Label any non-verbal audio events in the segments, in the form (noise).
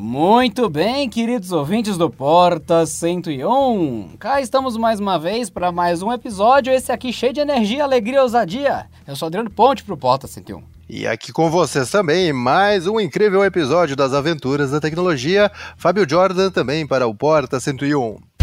Muito bem, queridos ouvintes do Porta 101. Cá estamos mais uma vez para mais um episódio, esse aqui cheio de energia, alegria e ousadia. Eu sou Adriano Ponte pro Porta 101. E aqui com vocês também, mais um incrível episódio das aventuras da tecnologia. Fábio Jordan também para o Porta 101.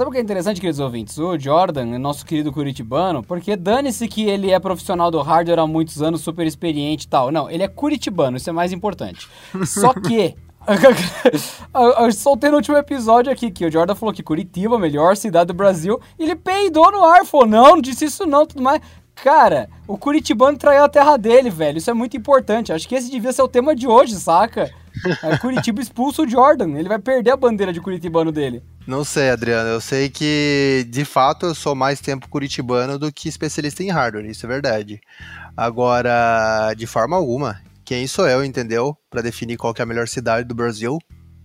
Sabe o que é interessante, queridos ouvintes? O Jordan, nosso querido curitibano, porque dane-se que ele é profissional do hardware há muitos anos, super experiente e tal. Não, ele é curitibano, isso é mais importante. Só que (laughs) eu soltei no último episódio aqui que o Jordan falou que Curitiba, a melhor cidade do Brasil, ele peidou no ar, falou, não, não disse isso não, tudo mais. Cara, o Curitibano traiu a terra dele, velho. Isso é muito importante. Acho que esse devia ser o tema de hoje, saca? É, Curitiba expulsa o Jordan. Ele vai perder a bandeira de Curitibano dele. Não sei, Adriano. Eu sei que, de fato, eu sou mais tempo curitibano do que especialista em hardware. Isso é verdade. Agora, de forma alguma, quem sou eu, entendeu? Para definir qual é a melhor cidade do Brasil.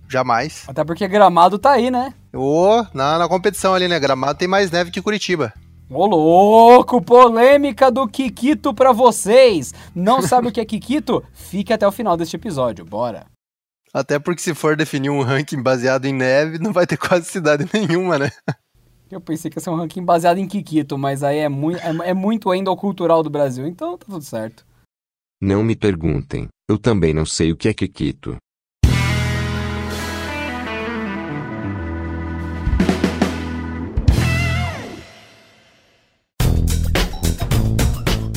Jamais. Até porque Gramado tá aí, né? Ô, oh, na, na competição ali, né? Gramado tem mais neve que Curitiba. Ô louco, polêmica do Kikito pra vocês! Não sabe o que é Kikito? Fique até o final deste episódio, bora! Até porque se for definir um ranking baseado em neve, não vai ter (laughs) quase cidade nenhuma, né? Eu pensei que ia ser um ranking baseado em Kikito, mas aí é muito, é, é muito endocultural do Brasil, então tá tudo certo. Não me perguntem, eu também não sei o que é Kikito.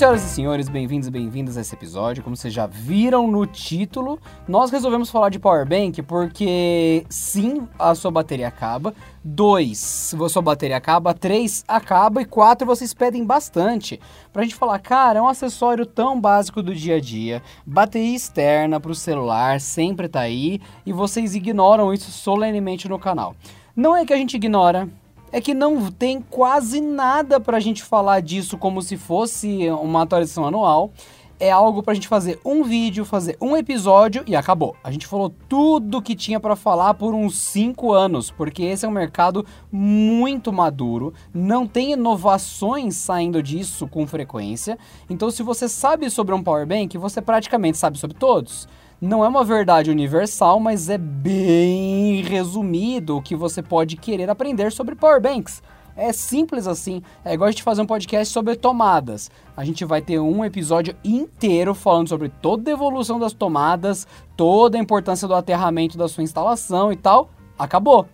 senhoras e senhores, bem-vindos e bem-vindas a esse episódio. Como vocês já viram no título, nós resolvemos falar de Power Bank porque, sim, a sua bateria acaba. Dois, sua bateria acaba. Três, acaba. E quatro, vocês pedem bastante. Pra gente falar, cara, é um acessório tão básico do dia a dia. Bateria externa pro celular sempre tá aí. E vocês ignoram isso solenemente no canal. Não é que a gente ignora, é que não tem quase nada para a gente falar disso como se fosse uma atualização anual. É algo para a gente fazer um vídeo, fazer um episódio e acabou. A gente falou tudo que tinha para falar por uns 5 anos, porque esse é um mercado muito maduro, não tem inovações saindo disso com frequência. Então, se você sabe sobre um power bank, você praticamente sabe sobre todos não é uma verdade universal, mas é bem resumido o que você pode querer aprender sobre power banks. É simples assim. É igual a gente fazer um podcast sobre tomadas. A gente vai ter um episódio inteiro falando sobre toda a evolução das tomadas, toda a importância do aterramento da sua instalação e tal. Acabou. O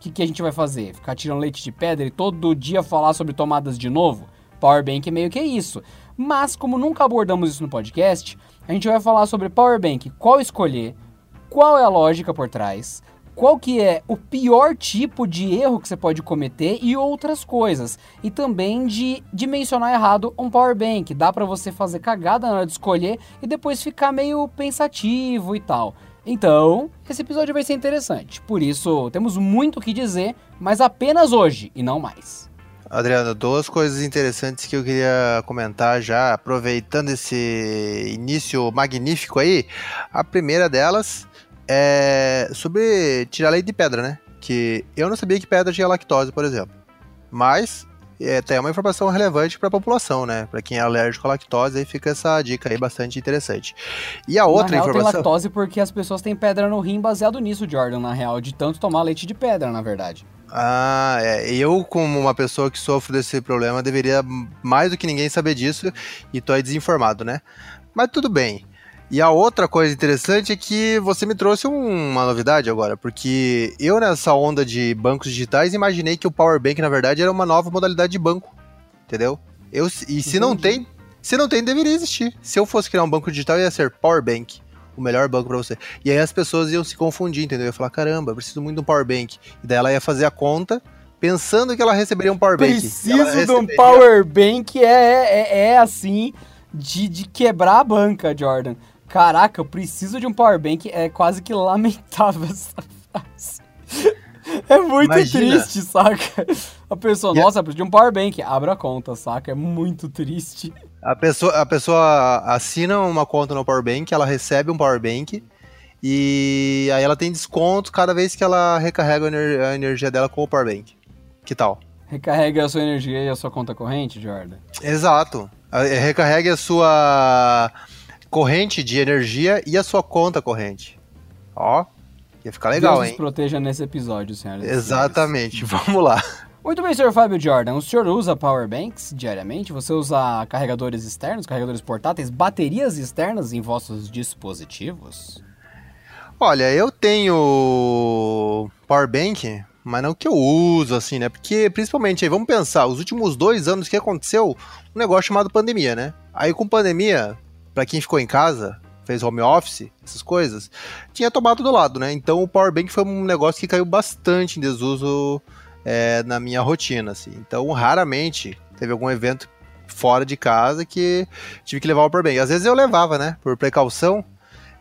que, que a gente vai fazer? Ficar tirando leite de pedra e todo dia falar sobre tomadas de novo? Powerbank é meio que isso. Mas, como nunca abordamos isso no podcast, a gente vai falar sobre Power Bank, qual escolher, qual é a lógica por trás, qual que é o pior tipo de erro que você pode cometer e outras coisas. E também de dimensionar errado um power bank. Dá para você fazer cagada na hora de escolher e depois ficar meio pensativo e tal. Então, esse episódio vai ser interessante. Por isso, temos muito o que dizer, mas apenas hoje e não mais. Adriano, duas coisas interessantes que eu queria comentar já, aproveitando esse início magnífico aí. A primeira delas é sobre tirar leite de pedra, né? Que eu não sabia que pedra tinha lactose, por exemplo. Mas é até uma informação relevante para a população, né? Para quem é alérgico à lactose, aí fica essa dica aí bastante interessante. E a outra na real, informação. Tem lactose porque as pessoas têm pedra no rim baseado nisso, Jordan, na real, de tanto tomar leite de pedra, na verdade. Ah, é. Eu, como uma pessoa que sofre desse problema, deveria mais do que ninguém saber disso e tô aí desinformado, né? Mas tudo bem. E a outra coisa interessante é que você me trouxe uma novidade agora, porque eu nessa onda de bancos digitais imaginei que o Power Bank na verdade era uma nova modalidade de banco, entendeu? Eu, e se Entendi. não tem, se não tem, deveria existir. Se eu fosse criar um banco digital, ia ser Power Bank o melhor banco para você. E aí as pessoas iam se confundir, entendeu? Ia falar, caramba, preciso muito de um power bank. E daí ela ia fazer a conta pensando que ela receberia um power bank. Preciso de um power bank é, é, é assim de, de quebrar a banca, Jordan. Caraca, eu preciso de um power bank. É quase que lamentável (laughs) essa frase. É muito Imagina. triste, saca? A pessoa, a- nossa, eu preciso de um power bank. Abra a conta, saca? É muito triste. A pessoa, a pessoa assina uma conta no Powerbank, ela recebe um Powerbank e aí ela tem desconto cada vez que ela recarrega a ener- a energia dela com o Powerbank. Que tal? Recarrega a sua energia e a sua conta corrente, Jordan. Exato. A- Recarregue a sua corrente de energia e a sua conta corrente. Ó, ia ficar legal, Deus nos hein? proteja nesse episódio, senhoras e senhores. Exatamente. (laughs) Vamos lá. Muito bem, senhor Fábio Jordan. O senhor usa power banks diariamente? Você usa carregadores externos, carregadores portáteis, baterias externas em vossos dispositivos? Olha, eu tenho Powerbank, mas não que eu uso, assim, né? Porque, principalmente, aí, vamos pensar, os últimos dois anos que aconteceu um negócio chamado pandemia, né? Aí, com pandemia, pra quem ficou em casa, fez home office, essas coisas, tinha tomado do lado, né? Então, o Powerbank foi um negócio que caiu bastante em desuso é, na minha rotina, assim. Então, raramente teve algum evento fora de casa que tive que levar o Powerbank. Às vezes eu levava, né? Por precaução,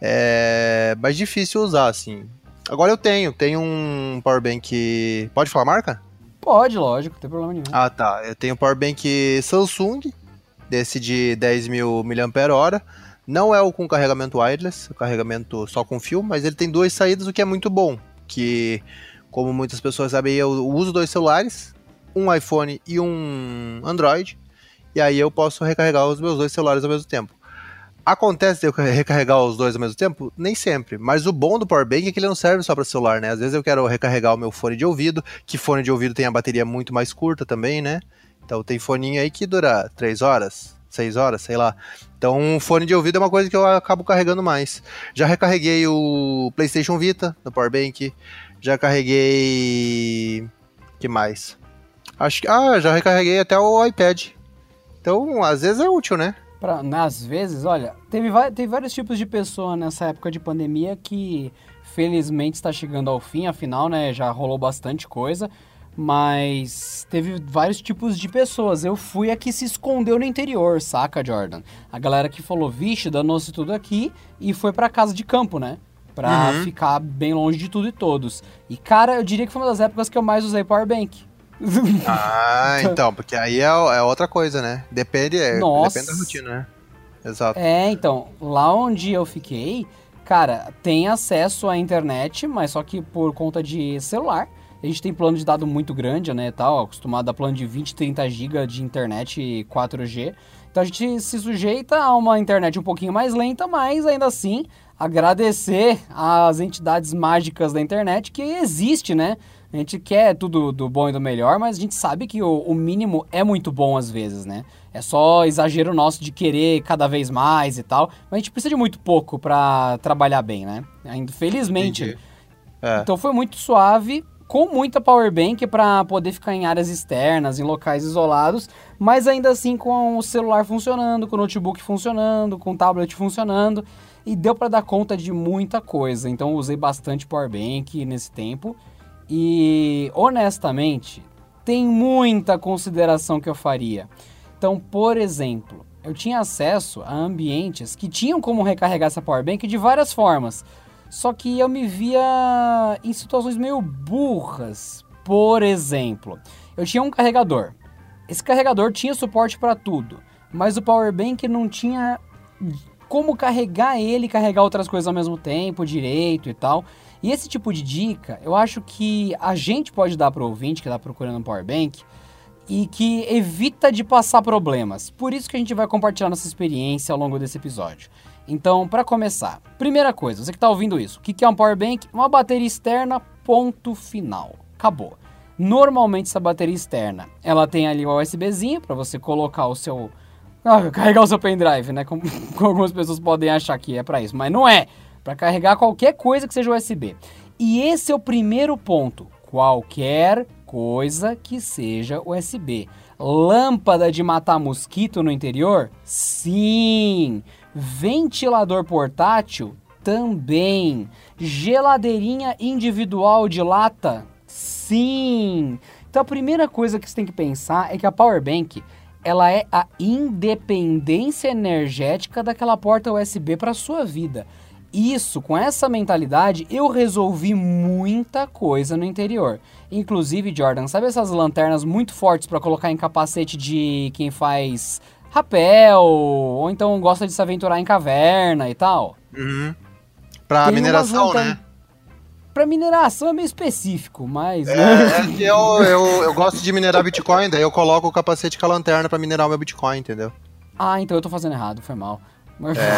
é mais difícil usar, assim. Agora eu tenho, tenho um Powerbank. Pode falar marca? Pode, lógico, não tem problema nenhum. Ah, tá. Eu tenho um Powerbank Samsung, desse de 10 mil mAh. Não é o com carregamento wireless, o carregamento só com fio, mas ele tem duas saídas, o que é muito bom. Que, como muitas pessoas sabem, eu uso dois celulares, um iPhone e um Android. E aí eu posso recarregar os meus dois celulares ao mesmo tempo. Acontece de eu recarregar os dois ao mesmo tempo? Nem sempre. Mas o bom do Powerbank é que ele não serve só para celular, né? Às vezes eu quero recarregar o meu fone de ouvido, que fone de ouvido tem a bateria muito mais curta também, né? Então tem foninho aí que dura 3 horas, 6 horas, sei lá. Então um fone de ouvido é uma coisa que eu acabo carregando mais. Já recarreguei o PlayStation Vita no Powerbank. Já carreguei. que mais? Acho que. Ah, já recarreguei até o iPad. Então, às vezes é útil, né? Pra, né, às vezes, olha, teve, teve vários tipos de pessoa nessa época de pandemia que felizmente está chegando ao fim, afinal, né, já rolou bastante coisa, mas teve vários tipos de pessoas. Eu fui a que se escondeu no interior, saca, Jordan? A galera que falou, vixe, danou-se tudo aqui e foi pra casa de campo, né? Pra Uhum. ficar bem longe de tudo e todos. E, cara, eu diria que foi uma das épocas que eu mais usei Powerbank. (laughs) Ah, então, porque aí é, é outra coisa, né? Depende, é, depende da rotina, né? Exato. É, então, lá onde eu fiquei, cara, tem acesso à internet, mas só que por conta de celular. A gente tem plano de dado muito grande, né, tal, acostumado a plano de 20, 30 GB de internet 4G. Então a gente se sujeita a uma internet um pouquinho mais lenta, mas ainda assim agradecer às entidades mágicas da internet que existe, né? A gente quer tudo do bom e do melhor, mas a gente sabe que o, o mínimo é muito bom às vezes, né? É só exagero nosso de querer cada vez mais e tal, mas a gente precisa de muito pouco pra trabalhar bem, né? Ainda- Felizmente. Entendi. É. Então foi muito suave, com muita power bank para poder ficar em áreas externas, em locais isolados, mas ainda assim com o celular funcionando, com o notebook funcionando, com o tablet funcionando, e deu para dar conta de muita coisa. Então usei bastante power bank nesse tempo e honestamente, tem muita consideração que eu faria. Então, por exemplo, eu tinha acesso a ambientes que tinham como recarregar essa power bank de várias formas. Só que eu me via em situações meio burras. Por exemplo, eu tinha um carregador. Esse carregador tinha suporte para tudo, mas o power bank não tinha como carregar ele e carregar outras coisas ao mesmo tempo, direito e tal. E esse tipo de dica, eu acho que a gente pode dar para o ouvinte que está procurando um power bank e que evita de passar problemas. Por isso que a gente vai compartilhar nossa experiência ao longo desse episódio. Então, para começar, primeira coisa, você que está ouvindo isso, o que é um power bank? Uma bateria externa, ponto final. Acabou. Normalmente essa bateria externa, ela tem ali o USBzinho para você colocar o seu ah, carregar o seu pendrive, né? Como, (laughs) como algumas pessoas podem achar que é para isso, mas não é. Para carregar qualquer coisa que seja USB. E esse é o primeiro ponto. Qualquer coisa que seja USB. Lâmpada de matar mosquito no interior? Sim. Ventilador portátil? Também. Geladeirinha individual de lata? Sim. Então a primeira coisa que você tem que pensar é que a power bank ela é a independência energética daquela porta USB para sua vida. Isso, com essa mentalidade, eu resolvi muita coisa no interior. Inclusive, Jordan, sabe essas lanternas muito fortes para colocar em capacete de quem faz rapel, ou então gosta de se aventurar em caverna e tal? Uhum. Pra Tem mineração, né? Pra mineração é meio específico, mas. É, né? é eu, eu, eu gosto de minerar Bitcoin, daí eu coloco o capacete com a lanterna pra minerar o meu Bitcoin, entendeu? Ah, então eu tô fazendo errado, foi mal. Mas, É.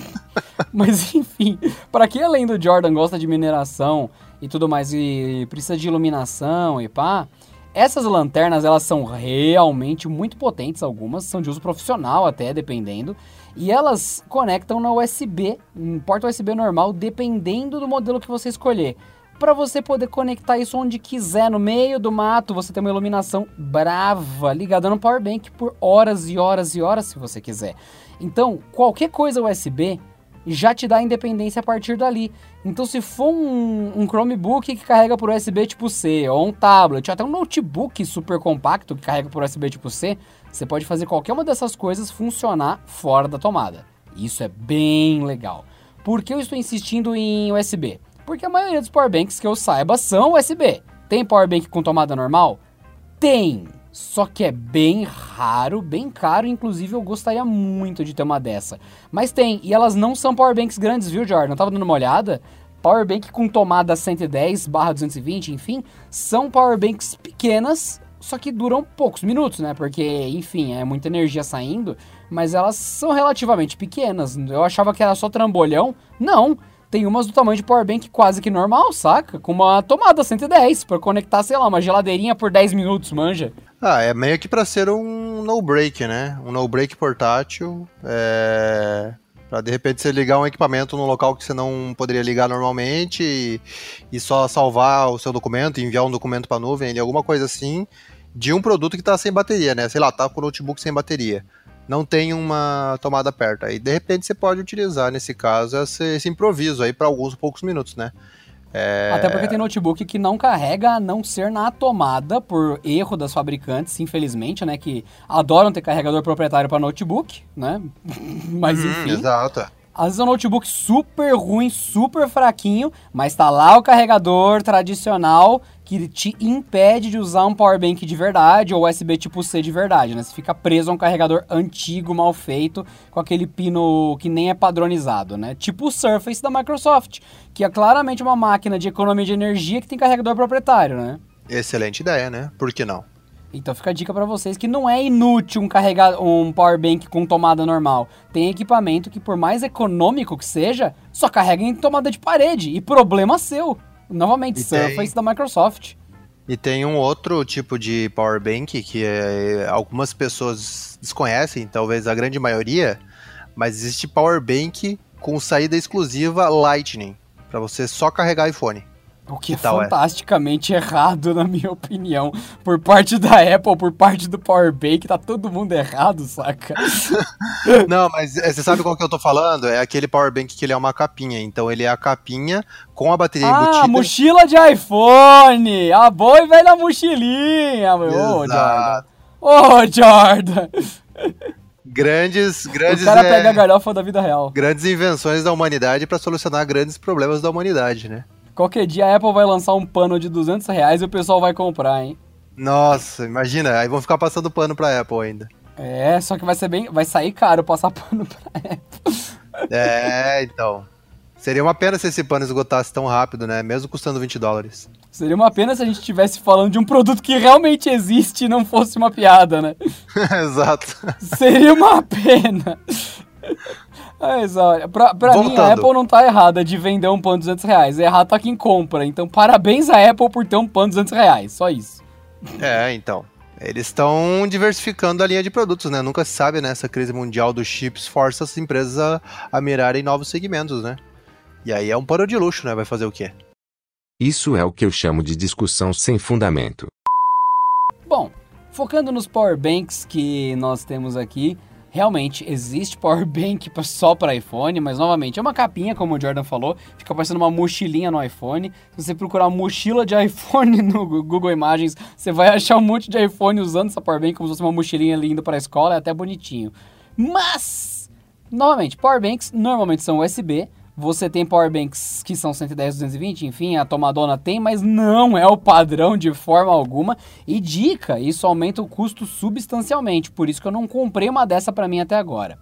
(laughs) Mas, enfim, pra quem além do Jordan gosta de mineração e tudo mais e precisa de iluminação e pá, essas lanternas elas são realmente muito potentes, algumas são de uso profissional até, dependendo, e elas conectam na USB, em porta USB normal, dependendo do modelo que você escolher. Pra você poder conectar isso onde quiser, no meio do mato, você tem uma iluminação brava, ligada no power bank por horas e horas e horas, se você quiser. Então, qualquer coisa USB já te dá independência a partir dali. Então, se for um, um Chromebook que carrega por USB tipo C, ou um tablet, ou até um notebook super compacto que carrega por USB tipo C, você pode fazer qualquer uma dessas coisas funcionar fora da tomada. Isso é bem legal. Por que eu estou insistindo em USB? Porque a maioria dos powerbanks que eu saiba são USB. Tem powerbank com tomada normal? Tem. Só que é bem raro, bem caro, inclusive eu gostaria muito de ter uma dessa. Mas tem, e elas não são powerbanks grandes, viu, Jordan? Eu tava dando uma olhada. Powerbank com tomada 110 220, enfim, são powerbanks pequenas, só que duram poucos minutos, né? Porque, enfim, é muita energia saindo, mas elas são relativamente pequenas. Eu achava que era só trambolhão. Não, tem umas do tamanho de powerbank quase que normal, saca? Com uma tomada 110 para conectar, sei lá, uma geladeirinha por 10 minutos, manja. Ah, é meio que pra ser um no-break, né? Um no-break portátil. É... Pra de repente você ligar um equipamento num local que você não poderia ligar normalmente e, e só salvar o seu documento, enviar um documento pra nuvem, alguma coisa assim, de um produto que tá sem bateria, né? Sei lá, tá com o notebook sem bateria. Não tem uma tomada perto. Aí de repente você pode utilizar, nesse caso, esse, esse improviso aí pra alguns poucos minutos, né? É... Até porque tem notebook que não carrega a não ser na tomada, por erro das fabricantes, infelizmente, né? Que adoram ter carregador proprietário para notebook, né? (laughs) Mas Hum, enfim. exato. Às vezes é um notebook super ruim, super fraquinho, mas tá lá o carregador tradicional que te impede de usar um power bank de verdade ou USB tipo C de verdade, né? Você fica preso a um carregador antigo, mal feito, com aquele pino que nem é padronizado, né? Tipo o Surface da Microsoft, que é claramente uma máquina de economia de energia que tem carregador proprietário, né? Excelente ideia, né? Por que não? Então fica a dica pra vocês que não é inútil um carregar um power bank com tomada normal. Tem equipamento que por mais econômico que seja, só carrega em tomada de parede e problema seu. Novamente, E tem- Surface da Microsoft. E tem um outro tipo de power bank que é, algumas pessoas desconhecem, talvez a grande maioria, mas existe power bank com saída exclusiva Lightning, para você só carregar iPhone. O que é Que tal, é? fantasticamente errado, (laughs) na minha opinião. Por parte da Apple, por parte do Power Bank, tá todo mundo errado, saca? (laughs) Não, mas é, você sabe qual que eu tô falando? É aquele power bank que ele é uma capinha, então ele é a capinha com a bateria Ah, embutida. mochila de iPhone! A boa e velha mochilinha, meu. Ô, Jordan. Exato. Ô, Jordan! Grandes, (laughs) grandes, o cara é, pega a galhofa da vida real. grandes invenções da humanidade para solucionar grandes problemas da humanidade, né? Qualquer dia a Apple vai lançar um pano de 200 reais e o pessoal vai comprar, hein? Nossa, imagina, aí vão ficar passando pano pra Apple ainda. É, só que vai ser bem. Vai sair caro passar (laughs) pano pra Apple. É, então. Seria uma pena se esse pano esgotasse tão rápido, né? Mesmo custando 20 dólares. Seria uma pena se a gente estivesse falando de um produto que realmente existe e não fosse uma piada, né? (laughs) Exato. Seria uma pena. Mas olha, pra, pra mim a. Apple não tá errada de vender um pano de 200 reais. Errado tá quem compra. Então parabéns à Apple por ter um pano de 200 reais. Só isso. É, então. Eles estão diversificando a linha de produtos, né? Nunca se sabe, né? Essa crise mundial dos chips força as empresas a, a mirarem novos segmentos, né? E aí é um pano de luxo, né? Vai fazer o quê? Isso é o que eu chamo de discussão sem fundamento. Bom, focando nos power banks que nós temos aqui, Realmente existe power (laughs) bank só para iPhone, mas novamente é uma capinha, como o Jordan falou, fica parecendo uma mochilinha no iPhone. Se você procurar mochila de (laughs) iPhone no Google Imagens, você vai achar um monte de iPhone usando essa power bank como se fosse uma mochilinha linda para a escola, é até bonitinho. Mas, novamente, power banks normalmente são USB, você tem powerbanks que são 110, 220, enfim, a tomadona tem, mas não é o padrão de forma alguma. E dica, isso aumenta o custo substancialmente, por isso que eu não comprei uma dessa para mim até agora.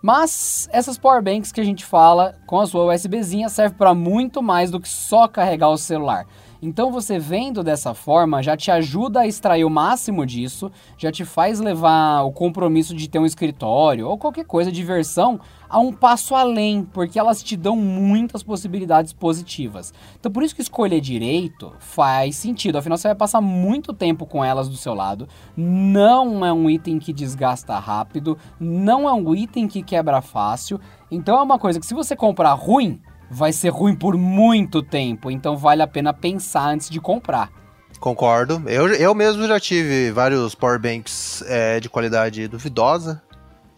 Mas essas powerbanks que a gente fala com a sua USBzinha serve para muito mais do que só carregar o celular. Então você vendo dessa forma já te ajuda a extrair o máximo disso, já te faz levar o compromisso de ter um escritório ou qualquer coisa diversão a um passo além, porque elas te dão muitas possibilidades positivas. Então por isso que escolher direito faz sentido, afinal você vai passar muito tempo com elas do seu lado. Não é um item que desgasta rápido, não é um item que quebra fácil. Então é uma coisa que se você comprar ruim, vai ser ruim por muito tempo, então vale a pena pensar antes de comprar. Concordo. Eu, eu mesmo já tive vários powerbanks é, de qualidade duvidosa.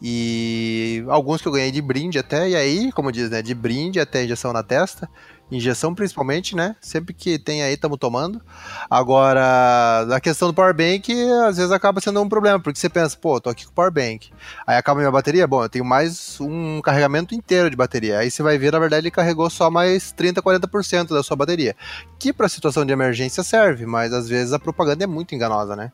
E alguns que eu ganhei de brinde até, e aí, como diz, né, de brinde até injeção na testa. Injeção principalmente, né? Sempre que tem aí, estamos tomando. Agora, na questão do power bank, às vezes acaba sendo um problema, porque você pensa, pô, tô aqui com o power bank. Aí acaba minha bateria, bom, eu tenho mais um carregamento inteiro de bateria. Aí você vai ver, na verdade, ele carregou só mais 30, 40% da sua bateria. Que para situação de emergência serve, mas às vezes a propaganda é muito enganosa, né?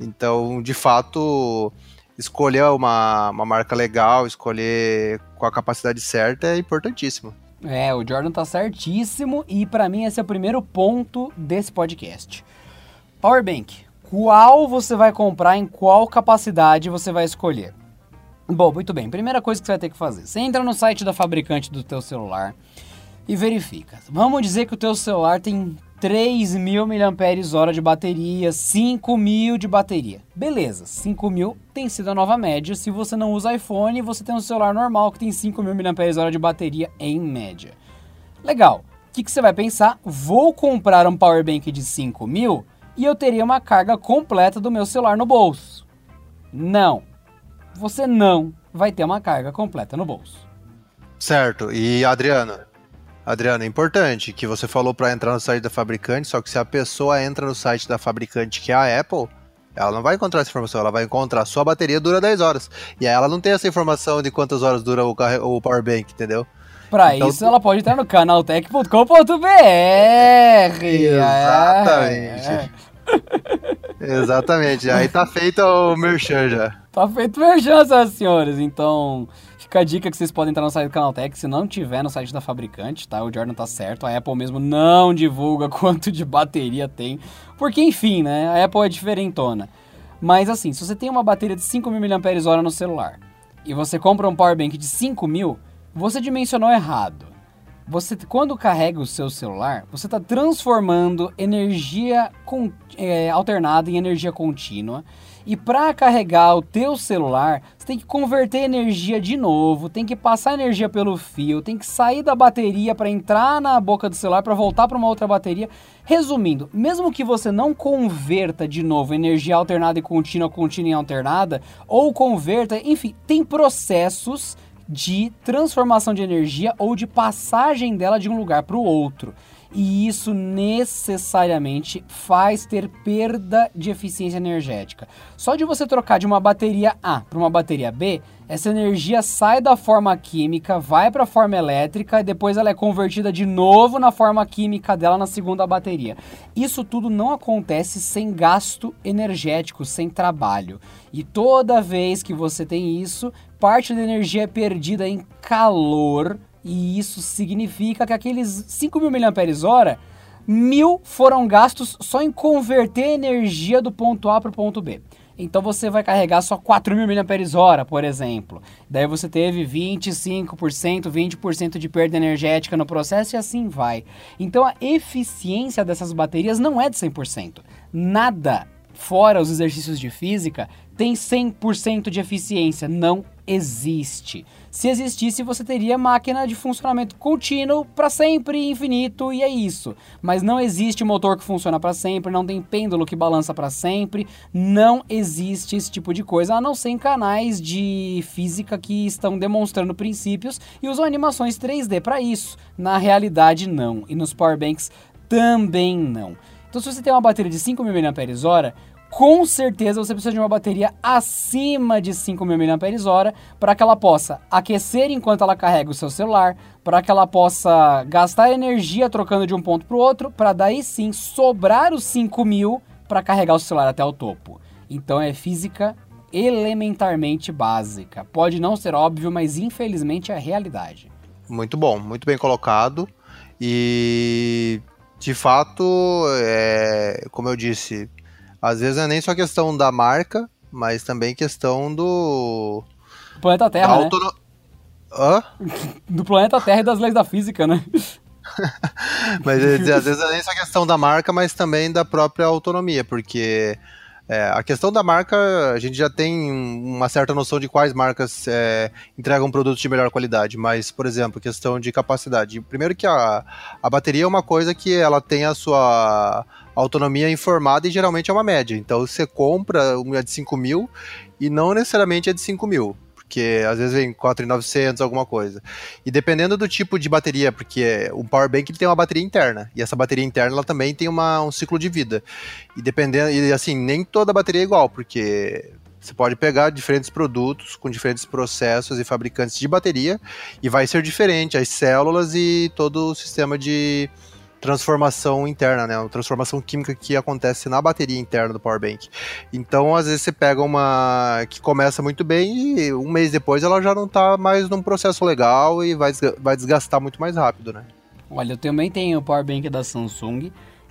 Então, de fato, escolher uma, uma marca legal, escolher com a capacidade certa é importantíssimo. É, o Jordan tá certíssimo e para mim esse é o primeiro ponto desse podcast. Powerbank. Qual você vai comprar, em qual capacidade você vai escolher? Bom, muito bem. Primeira coisa que você vai ter que fazer. Você entra no site da fabricante do teu celular e verifica. Vamos dizer que o teu celular tem 3.000 mAh de bateria, 5.000 de bateria. Beleza, 5.000 tem sido a nova média. Se você não usa iPhone, você tem um celular normal que tem 5.000 mAh de bateria em média. Legal. O que, que você vai pensar? Vou comprar um power bank de 5.000 e eu teria uma carga completa do meu celular no bolso. Não. Você não vai ter uma carga completa no bolso. Certo. E Adriano, Adriano, é importante que você falou para entrar no site da fabricante, só que se a pessoa entra no site da fabricante, que é a Apple, ela não vai encontrar essa informação, ela vai encontrar sua bateria dura 10 horas. E aí ela não tem essa informação de quantas horas dura o, o power bank, entendeu? Para então, isso, ela pode entrar no canaltech.com.br. Exatamente. É. Exatamente. Aí tá feito o merchan já. Tá feito o merchan, senhoras e senhores. Então, Fica a dica que vocês podem entrar no site do Canaltech, se não tiver no site da fabricante, tá? O Jordan tá certo, a Apple mesmo não divulga (laughs) quanto de bateria tem, porque enfim, né? A Apple é diferentona. Mas assim, se você tem uma bateria de 5.000 mAh no celular e você compra um power bank de 5.000, você dimensionou errado. Você, quando carrega o seu celular, você está transformando energia com, é, alternada em energia contínua e para carregar o teu celular, você tem que converter energia de novo, tem que passar energia pelo fio, tem que sair da bateria para entrar na boca do celular para voltar para uma outra bateria. Resumindo, mesmo que você não converta de novo energia alternada e contínua, contínua e alternada, ou converta, enfim, tem processos de transformação de energia ou de passagem dela de um lugar para o outro e isso necessariamente faz ter perda de eficiência energética. Só de você trocar de uma bateria A para uma bateria B, essa energia sai da forma química, vai para a forma elétrica e depois ela é convertida de novo na forma química dela na segunda bateria. Isso tudo não acontece sem gasto energético, sem trabalho. E toda vez que você tem isso, parte da energia é perdida em calor e isso significa que aqueles 5 mil mAh, mil foram gastos só em converter energia do ponto A para o ponto B. Então você vai carregar só 4 mil mAh, por exemplo. Daí você teve 25%, 20% de perda energética no processo e assim vai. Então a eficiência dessas baterias não é de 100%. Nada fora os exercícios de física tem 100% de eficiência. Não existe. Se existisse, você teria máquina de funcionamento contínuo para sempre, infinito, e é isso. Mas não existe motor que funciona para sempre, não tem pêndulo que balança para sempre, não existe esse tipo de coisa, a não ser em canais de física que estão demonstrando princípios e usam animações 3D para isso. Na realidade, não. E nos powerbanks também não. Então, se você tem uma bateria de 5.000 mAh, com certeza você precisa de uma bateria acima de 5.000 mAh para que ela possa aquecer enquanto ela carrega o seu celular, para que ela possa gastar energia trocando de um ponto para o outro, para daí sim sobrar os 5.000 para carregar o celular até o topo. Então é física elementarmente básica. Pode não ser óbvio, mas infelizmente é a realidade. Muito bom, muito bem colocado. E de fato, é, como eu disse, às vezes não é nem só questão da marca, mas também questão do. Planeta Terra. Da autono... né? Hã? (laughs) Do planeta Terra e das leis da física, né? (laughs) mas às vezes não é nem só questão da marca, mas também da própria autonomia, porque é, a questão da marca, a gente já tem uma certa noção de quais marcas é, entregam produtos de melhor qualidade, mas, por exemplo, questão de capacidade. Primeiro que a, a bateria é uma coisa que ela tem a sua autonomia informada e geralmente é uma média. Então você compra uma de 5 mil e não necessariamente é de 5 mil porque às vezes vem 4.900, alguma coisa. E dependendo do tipo de bateria, porque o power bank tem uma bateria interna, e essa bateria interna ela também tem uma, um ciclo de vida. E dependendo, e assim, nem toda bateria é igual, porque você pode pegar diferentes produtos com diferentes processos e fabricantes de bateria e vai ser diferente as células e todo o sistema de transformação interna, né? Uma transformação química que acontece na bateria interna do power bank. Então, às vezes você pega uma que começa muito bem e um mês depois ela já não está mais num processo legal e vai, vai desgastar muito mais rápido, né? Olha, eu também tenho o power bank da Samsung.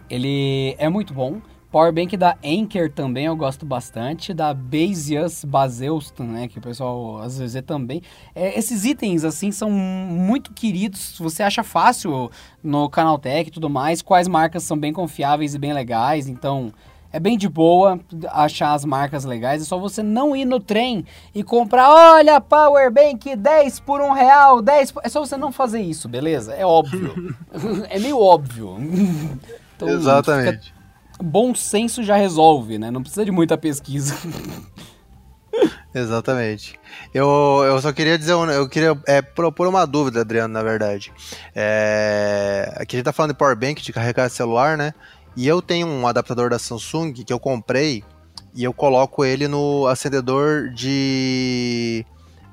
Ele é muito bom. Powerbank da Anker também eu gosto bastante, da Baseus, Baseus, né, que o pessoal às vezes é também. É, esses itens, assim, são muito queridos, você acha fácil no Canaltech e tudo mais, quais marcas são bem confiáveis e bem legais, então... É bem de boa achar as marcas legais, é só você não ir no trem e comprar, olha, Powerbank 10 por um real, 10 por... É só você não fazer isso, beleza? É óbvio. (laughs) (laughs) é meio óbvio. (laughs) então, Exatamente. Bom senso já resolve, né? Não precisa de muita pesquisa. (laughs) Exatamente. Eu, eu só queria dizer, eu queria é, propor uma dúvida, Adriano, na verdade. É, aqui a gente tá falando de power bank, de carregar celular, né? E eu tenho um adaptador da Samsung que eu comprei e eu coloco ele no acendedor de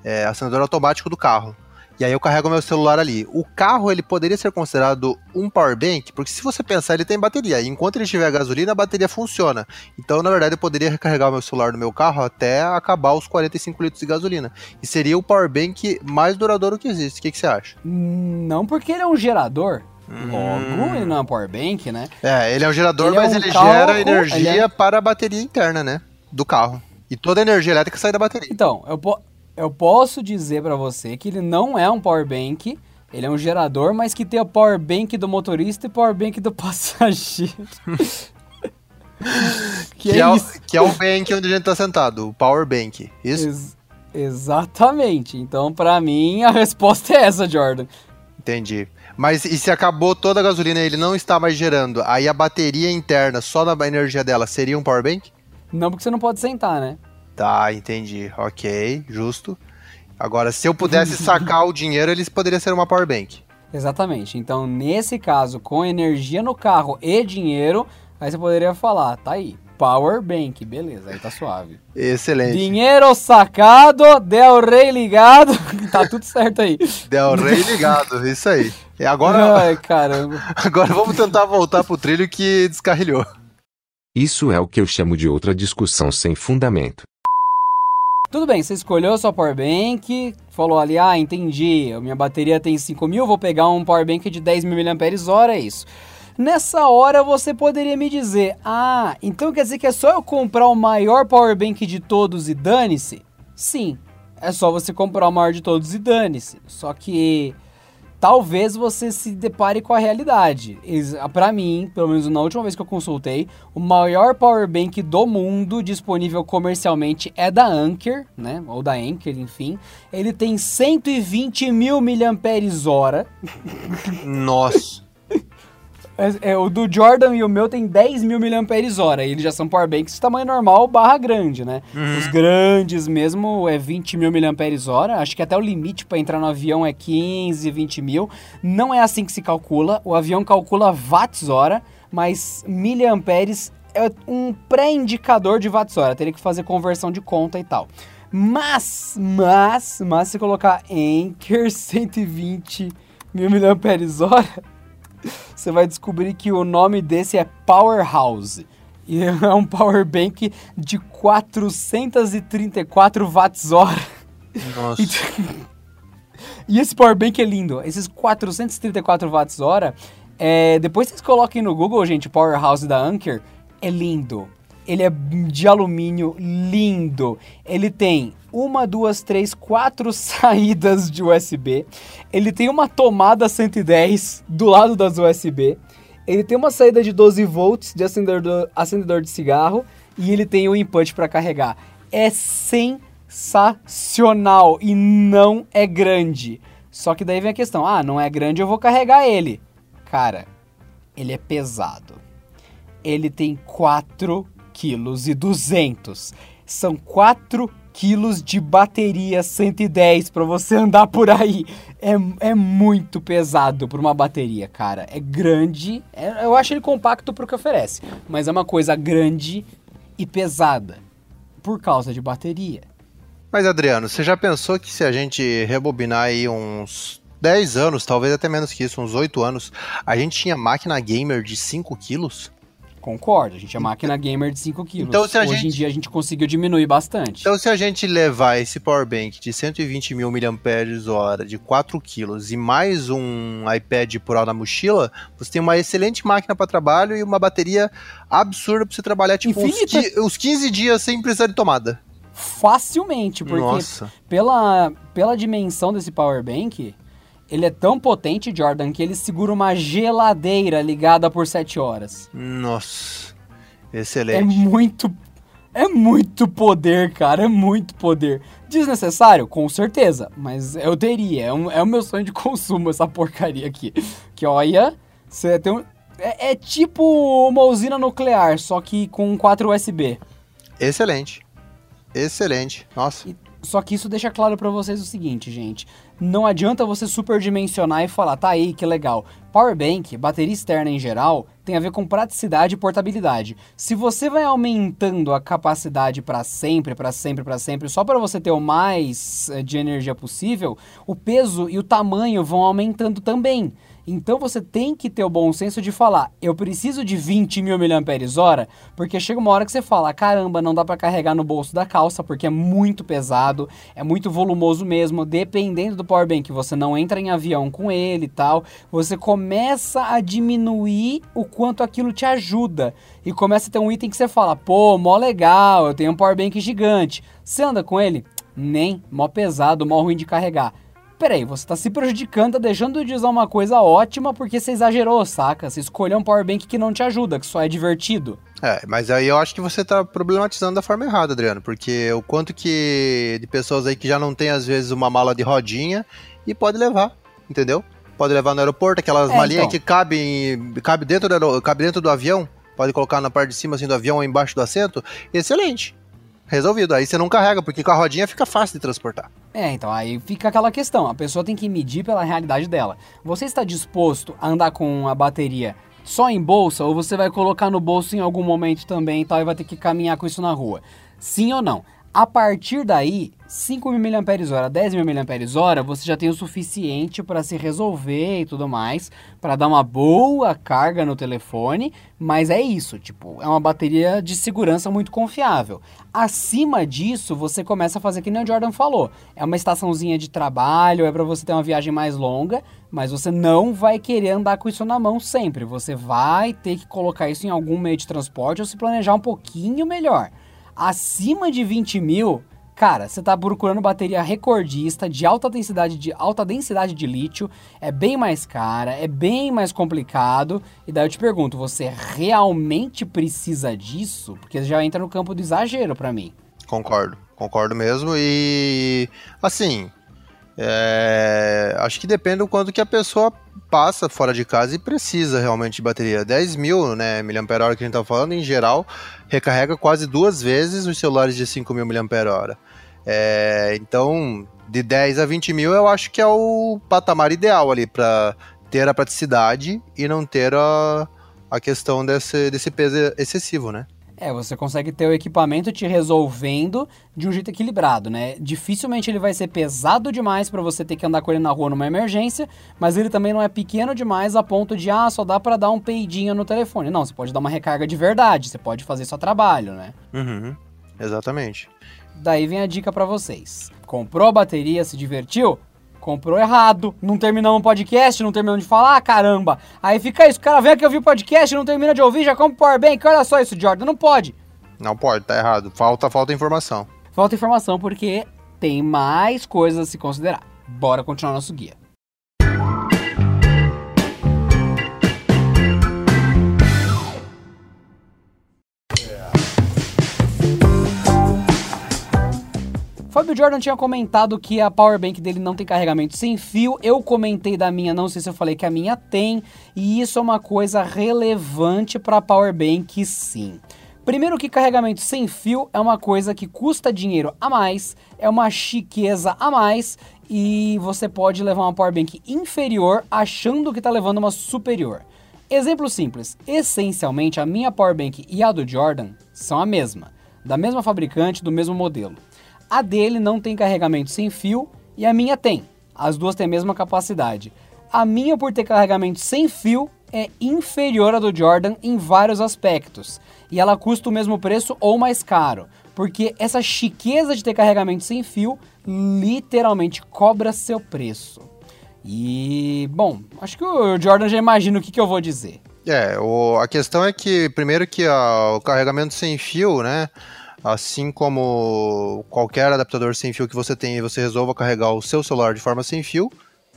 é, acendedor automático do carro. E aí eu carrego meu celular ali. O carro ele poderia ser considerado um power bank, porque se você pensar, ele tem bateria. E enquanto ele tiver gasolina, a bateria funciona. Então, na verdade, eu poderia recarregar meu celular no meu carro até acabar os 45 litros de gasolina. E seria o power bank mais duradouro que existe. O que, que você acha? Não, porque ele é um gerador. Logo, hum. ele não é um power bank, né? É, ele é um gerador, ele mas é um ele gera energia é... para a bateria interna, né? Do carro. E toda a energia elétrica sai da bateria. Então, eu, po eu posso dizer para você que ele não é um power bank, ele é um gerador, mas que tem o power bank do motorista e o power bank do (laughs) passageiro. que, (laughs) que, é, é isso. que é o bank onde a gente tá sentado, o power bank, isso? Ex exatamente. Então, para mim, a resposta é essa, Jordan. Entendi. Mas e se acabou toda a gasolina e ele não está mais gerando, aí a bateria interna, só na energia dela, seria um power bank? Não, porque você não pode sentar, né? Tá, entendi. Ok, justo. Agora, se eu pudesse (laughs) sacar o dinheiro, eles poderiam ser uma power bank. Exatamente. Então, nesse caso, com energia no carro e dinheiro, aí você poderia falar, tá aí, power bank, beleza, aí tá suave. Excelente. Dinheiro sacado, Del Rey ligado, (laughs) tá tudo certo aí. Del Rey (laughs) ligado, isso aí. E agora, Ai, caramba. Agora vamos tentar voltar pro trilho que descarrilhou. Isso é o que eu chamo de outra discussão sem fundamento. Tudo bem, você escolheu a sua powerbank, falou ali, ah, entendi, minha bateria tem 5 mil, vou pegar um powerbank de 10 mil mAh, é isso. Nessa hora você poderia me dizer, ah, então quer dizer que é só eu comprar o maior powerbank de todos e dane-se? Sim, é só você comprar o maior de todos e dane-se. Só que talvez você se depare com a realidade. Para mim, pelo menos na última vez que eu consultei, o maior power bank do mundo disponível comercialmente é da Anker, né? Ou da Anker, enfim. Ele tem 120 mil miliamperes-hora. Nossa. É, é, o do Jordan e o meu tem 10 mil mAh. Eles já são powerbanks de tamanho normal barra grande, né? Uhum. Os grandes mesmo é 20 mil mAh. Acho que até o limite para entrar no avião é 15, 20 mil. Não é assim que se calcula. O avião calcula watts-hora, mas miliamperes é um pré-indicador de watts-hora. Teria que fazer conversão de conta e tal. Mas, mas, mas se colocar Anker 120 (laughs) mil mAh você vai descobrir que o nome desse é Powerhouse. E (laughs) é um power bank de 434 watts-hora. Nossa. (laughs) E, esse power bank é lindo. Esses 434 watts-hora, é, depois vocês coloquem no Google, gente, Powerhouse da Anker, é lindo. Ele é de alumínio, lindo. Ele tem uma, duas, três, quatro (laughs) saídas de USB. Ele tem uma tomada 110 do lado das USB. Ele tem uma saída de 12 volts de acendedor, de cigarro e ele tem o um input para carregar. É sensacional e não é grande. Só que daí vem a questão: ah, não é grande, eu vou carregar ele. Cara, ele é pesado. Ele tem 4 kg e 200. São 4 quilos de bateria 110 para você andar por aí. É, é muito pesado para uma bateria, cara. É grande. É, eu acho ele compacto pro que oferece. Mas é uma coisa grande e pesada. Por causa de bateria. Mas Adriano, você já pensou que se a gente rebobinar aí uns 10 anos, talvez até menos que isso, uns 8 anos, a gente tinha máquina gamer de 5 quilos? Concordo, a gente é máquina gamer de 5 kg. Então, se a Hoje gente... em dia a gente conseguiu diminuir bastante. Então, se a gente levar esse power bank de 120 mil mAh de 4 kg e mais um iPad Pro na mochila, você tem uma excelente máquina para trabalho e uma bateria absurda para você trabalhar tipo uns, uns 15 dias sem precisar de tomada. Facilmente, porque Nossa. Pela, pela dimensão desse power bank, ele é tão potente, Jordan, que ele segura uma geladeira ligada por 7 horas. Nossa. Excelente. É muito. É muito poder, cara. É muito poder. Desnecessário? Com certeza. Mas eu teria. É, um, é o meu sonho de (laughs) consumo, essa porcaria aqui. Que olha. Você tem um. É, é tipo uma usina nuclear, só que com 4 USB. Excelente. Excelente. Nossa. E, só que isso deixa claro para vocês o seguinte, gente. Não adianta você superdimensionar e falar, tá aí, que legal. Powerbank, bateria externa em geral, tem a ver com praticidade e portabilidade. Se você vai aumentando a capacidade para sempre, para sempre, para sempre, só para você ter o mais eh, de energia possível, o peso e o tamanho vão aumentando também. Então você tem que ter o bom senso de falar, eu preciso de 20 mil mAh, porque chega uma hora que você fala, caramba, não dá para carregar no bolso da calça, porque é muito pesado, é muito volumoso mesmo, dependendo do powerbank, você não entra em avião com ele e tal, você começa a diminuir o quanto aquilo te ajuda, e começa a ter um item que você fala, pô, mó legal, eu tenho um powerbank gigante, você anda com ele? Nem, mó pesado, mó ruim de carregar peraí, você tá se prejudicando, tá deixando de usar uma coisa ótima porque você exagerou, saca? Você escolheu um powerbank que não te ajuda, que só é divertido. É, mas aí eu acho que você tá problematizando da forma errada, Adriano, porque o quanto que de pessoas aí que já não tem às vezes uma mala de rodinha e pode levar, entendeu? Pode levar no aeroporto, aquelas é, malinhas então. que cabem cabe dentro, do, cabe dentro do avião, pode colocar na parte de cima assim do avião ou embaixo do assento, excelente resolvido. Aí você não carrega, porque com a rodinha fica fácil de transportar. É, então aí fica aquela questão. A pessoa tem que medir pela realidade dela. Você está disposto a andar com a bateria só em bolsa ou você vai colocar no bolso em algum momento também e tal e vai ter que caminhar com isso na rua? Sim ou não? A partir daí, 5.000 mAh, 10.000 mAh, você já tem o suficiente para se resolver e tudo mais, para dar uma boa carga no telefone, mas é isso, tipo, é uma bateria de segurança muito confiável. Acima disso, você começa a fazer que nem o Jordan falou, é uma estaçãozinha de trabalho, é para você ter uma viagem mais longa, mas você não vai querer andar com isso na mão sempre, você vai ter que colocar isso em algum meio de transporte ou se planejar um pouquinho melhor acima de 20 mil, Cara, você tá procurando bateria recordista de alta densidade de alta densidade de lítio, é bem mais cara, é bem mais complicado. E daí eu te pergunto, você realmente precisa disso? Porque já entra no campo do exagero para mim. Concordo, concordo mesmo. E assim, é, acho que depende do quanto que a pessoa passa fora de casa e precisa realmente de bateria. 10 mil né, miliampere-hora que a gente tá falando, em geral, recarrega quase duas vezes os celulares de 5 mil miliampere-hora. É, então, de 10 a 20 mil eu acho que é o patamar ideal ali para ter a praticidade e não ter a, a questão desse, desse peso excessivo, né? É, você consegue ter o equipamento te resolvendo de um jeito equilibrado, né? Dificilmente ele vai ser pesado demais para você ter que andar com ele na rua numa emergência, mas ele também não é pequeno demais a ponto de, ah, só dá para dar um peidinho no telefone. Não, você pode dar uma recarga de verdade, você pode fazer seu trabalho, né? Uhum, exatamente. Daí vem a dica para vocês. Comprou a bateria, se divertiu? Comprou errado, não terminamos o podcast, não terminamos de falar, caramba. Aí fica isso, o cara vem aqui ouvir o podcast, não termina de ouvir, já compra o Powerbank, olha só isso, Jordan, não pode. Não pode, tá errado. Falta, falta informação. Falta informação porque tem mais coisas a se considerar. Bora continuar nosso guia. Fábio Jordan tinha comentado que a power bank dele não tem carregamento sem fio. Eu comentei da minha, não sei se eu falei que a minha tem, e isso é uma coisa relevante para a power bank, sim. Primeiro que carregamento sem fio é uma coisa que custa dinheiro a mais, é uma chiqueza a mais e você pode levar uma power bank inferior achando que está levando uma superior. Exemplo simples, essencialmente a minha power bank e a do Jordan são a mesma, da mesma fabricante, do mesmo modelo. A dele não tem carregamento sem fio e a minha tem. As duas têm a mesma capacidade. A minha, por ter carregamento sem fio, é inferior à do Jordan em vários aspectos. E ela custa o mesmo preço ou mais caro. Porque essa chiqueza de ter carregamento sem fio literalmente cobra seu preço. E, bom, acho que o Jordan já imagina o que, que eu vou dizer. É, o, a questão é que, primeiro que o carregamento sem fio, né, Assim como qualquer adaptador sem fio que você tem e você resolva carregar o seu celular de forma sem fio,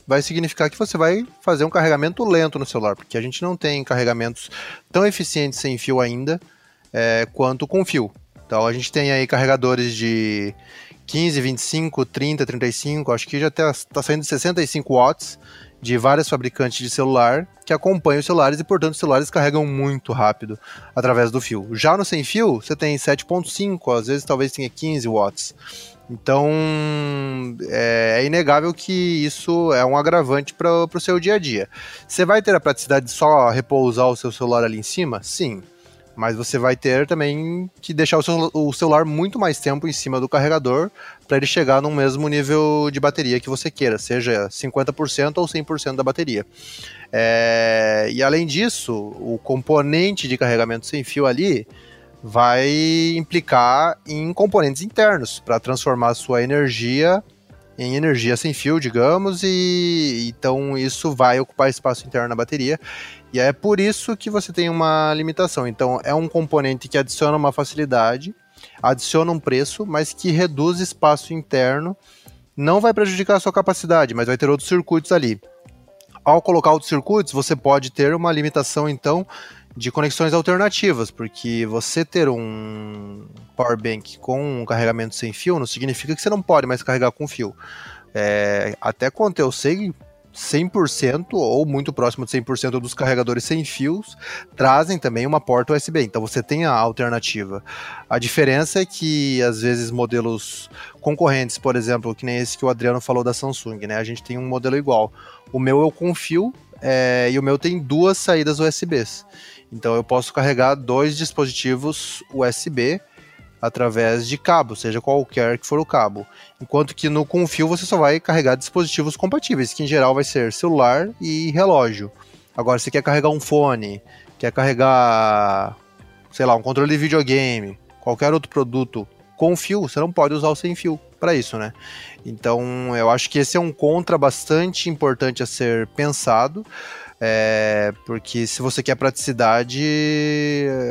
vai significar que você vai fazer um carregamento lento no celular, porque a gente não tem carregamentos tão eficientes sem fio ainda é, quanto com fio. Então a gente tem aí carregadores de 15, 25, 30, 35, acho que já está tá saindo de 65 watts de várias fabricantes de celular que acompanham os celulares e, portanto, os celulares carregam muito rápido através do fio. Já no sem fio, você tem 7.5, às vezes talvez tenha 15 watts. Então, é, é inegável que isso é um agravante para o seu dia a dia. Você vai ter a praticidade de só repousar o seu celular ali em cima? Sim mas você vai ter também que deixar o, seu, o celular muito mais tempo em cima do carregador para ele chegar no mesmo nível de bateria que você queira, seja 50% ou 100% da bateria. É, e além disso, o componente de carregamento sem fio ali vai implicar em componentes internos para transformar sua energia em energia sem fio, digamos, e então isso vai ocupar espaço interno na bateria e é por isso que você tem uma limitação. Então, é um componente que adiciona uma facilidade, adiciona um preço, mas que reduz espaço interno. Não vai prejudicar a sua capacidade, mas vai ter outros circuitos ali. Ao colocar outros circuitos, você pode ter uma limitação, então, de conexões alternativas, porque você ter um power bank com um carregamento sem fio não significa que você não pode mais carregar com fio. É, até quanto eu sei, 100% ou muito próximo de 100% dos carregadores sem fios trazem também uma porta USB. Então você tem a alternativa. A diferença é que às vezes modelos concorrentes, por exemplo, que nem esse que o Adriano falou da Samsung, né? A gente tem um modelo igual. O meu eu confio é, e o meu tem duas saídas USBs. Então eu posso carregar dois dispositivos USB através de cabo, seja qualquer que for o cabo. Enquanto que no com fio você só vai carregar dispositivos compatíveis, que em geral vai ser celular e relógio. Agora, se quer carregar um fone, quer carregar, sei lá, um controle de videogame, qualquer outro produto com fio, você não pode usar o sem fio para isso, né? Então, eu acho que esse é um contra bastante importante a ser pensado. É, porque se você quer praticidade,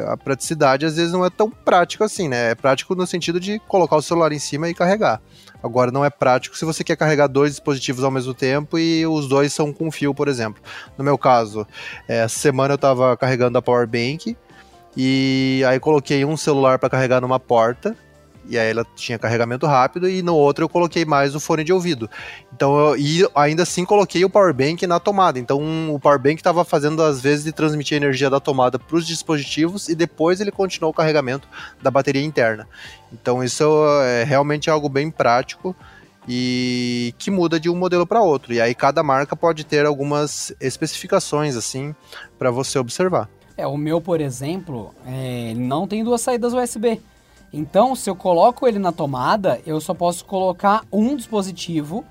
a praticidade às vezes não é tão prático assim, né? É prático no sentido de colocar o celular em cima e carregar. Agora não é prático se você quer carregar dois dispositivos ao mesmo tempo e os dois são com fio, por exemplo. No meu caso, é, essa semana eu estava carregando a power bank e aí coloquei um celular para carregar numa porta e aí ela tinha carregamento rápido, e no outro eu coloquei mais o fone de ouvido. Então, eu, e ainda assim coloquei o power bank na tomada. Então, o power bank estava fazendo às vezes de transmitir a energia da tomada para os dispositivos e depois ele continuou o carregamento da bateria interna. Então, isso é realmente algo bem prático e que muda de um modelo para outro. E aí cada marca pode ter algumas especificações assim para você observar. É, o meu, por exemplo, é, não tem duas saídas USB. Então, se eu coloco ele na tomada, eu só posso colocar um dispositivo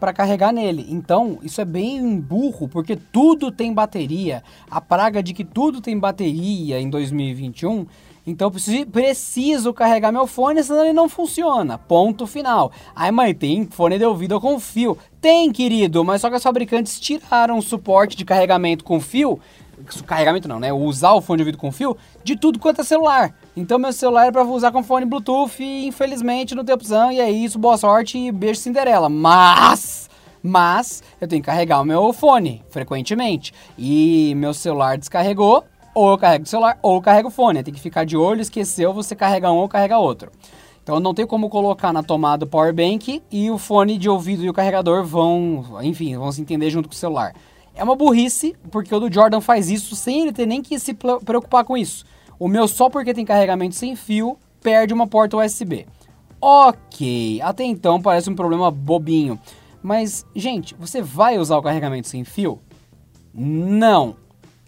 para carregar nele. Então, isso é bem burro, porque tudo tem bateria. A praga de que tudo tem bateria em 2021. Então, eu preciso, carregar meu fone, senão ele não funciona. Ponto final. Ai, mãe, tem fone de ouvido com fio. Tem, querido, mas só que os fabricantes tiraram o suporte de carregamento com fio carregamento não, né? Usar o fone de ouvido com fio de tudo quanto é celular. Então meu celular é para usar com fone Bluetooth e infelizmente não tem opção e é isso, boa sorte e beijo Cinderela. Mas mas eu tenho que carregar o meu fone frequentemente e meu celular descarregou, ou eu carrego o celular ou eu carrego o fone. Tem que ficar de olho, esqueceu, você carrega um ou carrega outro. Então não tem como colocar na tomada o power bank e o fone de ouvido e o carregador vão, enfim, vão se entender junto com o celular. É uma burrice, porque o do Jordan faz isso sem ele ter nem que se preocupar com isso. O meu, só porque tem carregamento sem fio, perde uma porta USB. Ok, até então parece um problema bobinho. Mas, gente, você vai usar o carregamento sem fio? Não.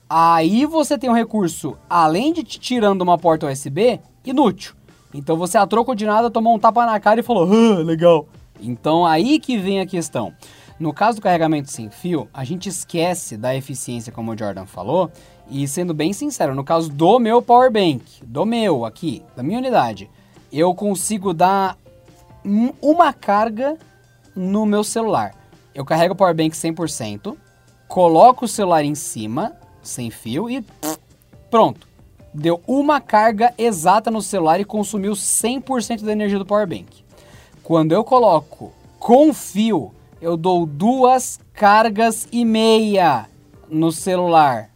Aí você tem um recurso, além de te tirando uma porta USB, inútil. Então você a troco de nada tomou um tapa na cara e falou, ah, legal. Então aí que vem a questão. No caso do carregamento sem fio, a gente esquece da eficiência, como o Jordan falou, e sendo bem sincero, no caso do meu power bank, do meu aqui, da minha unidade, eu consigo dar uma carga no meu celular. Eu carrego o power bank 100%, coloco o celular em cima, sem fio e pronto. Deu uma carga exata no celular e consumiu 100% da energia do power bank. Quando eu coloco com fio, eu dou duas cargas e meia no celular.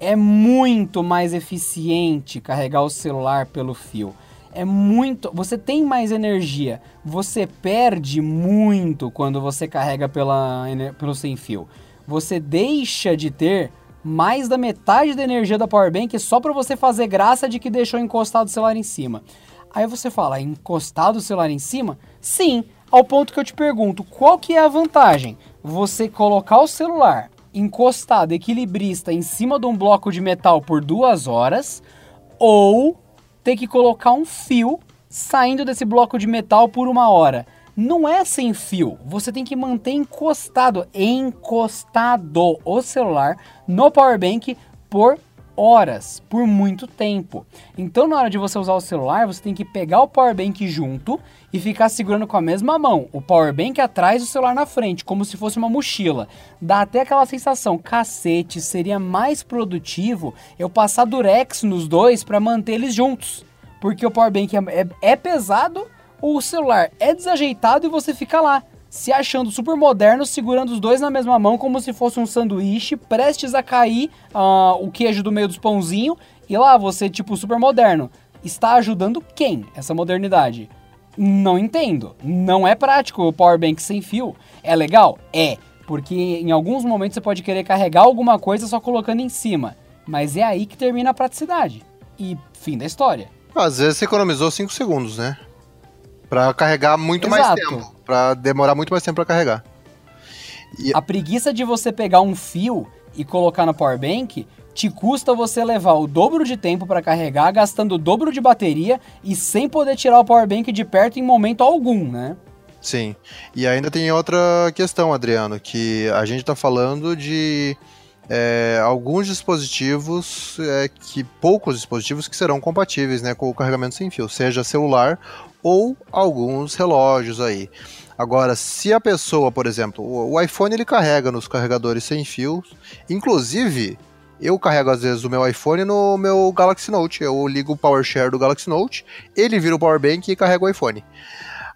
É muito mais eficiente carregar o celular pelo fio. É muito. Você tem mais energia. Você perde muito quando você carrega pela, pelo sem fio. Você deixa de ter mais da metade da energia da powerbank só para você fazer graça de que deixou encostado o celular em cima. Aí você fala, encostado o celular em cima? Sim, ao ponto que eu te pergunto, qual que é a vantagem? Você colocar o celular encostado, equilibrista, em cima de um bloco de metal por duas horas, ou ter que colocar um fio saindo desse bloco de metal por uma hora. Não é sem fio, você tem que manter encostado, encostado o celular no power bank por horas, por muito tempo. Então, na hora de você usar o celular, você tem que pegar o power bank junto e ficar segurando com a mesma mão, o power bank atrás e o celular na frente, como se fosse uma mochila. Dá até aquela sensação, cacete, seria mais produtivo eu passar durex nos dois para manter eles juntos. Porque o power bank é, é, é pesado, o celular é desajeitado e você fica lá se achando super moderno, segurando os dois na mesma mão, como se fosse um sanduíche, prestes a cair uh, o queijo do meio dos pãozinhos, e lá você, tipo, super moderno. Está ajudando quem essa modernidade? Não entendo. Não é prático o powerbank sem fio. É legal? É. Porque em alguns momentos você pode querer carregar alguma coisa só colocando em cima. Mas é aí que termina a praticidade. E fim da história. Às vezes você economizou 5 segundos, né? Pra carregar muito Exato. mais tempo. Pra demorar muito mais tempo pra carregar. E... A preguiça de você pegar um fio e colocar no power bank te custa você levar o dobro de tempo para carregar, gastando o dobro de bateria e sem poder tirar o power bank de perto em momento algum, né? Sim. E ainda tem outra questão, Adriano, que a gente está falando de é, alguns dispositivos, é, que poucos dispositivos que serão compatíveis né, com o carregamento sem fio, seja celular ou alguns relógios aí. Agora, se a pessoa, por exemplo, o, iPhone ele carrega nos carregadores sem fios, inclusive eu carrego às vezes o meu iPhone no meu Galaxy Note. Eu ligo o PowerShare do Galaxy Note, ele vira o Power Bank e carrega o iPhone.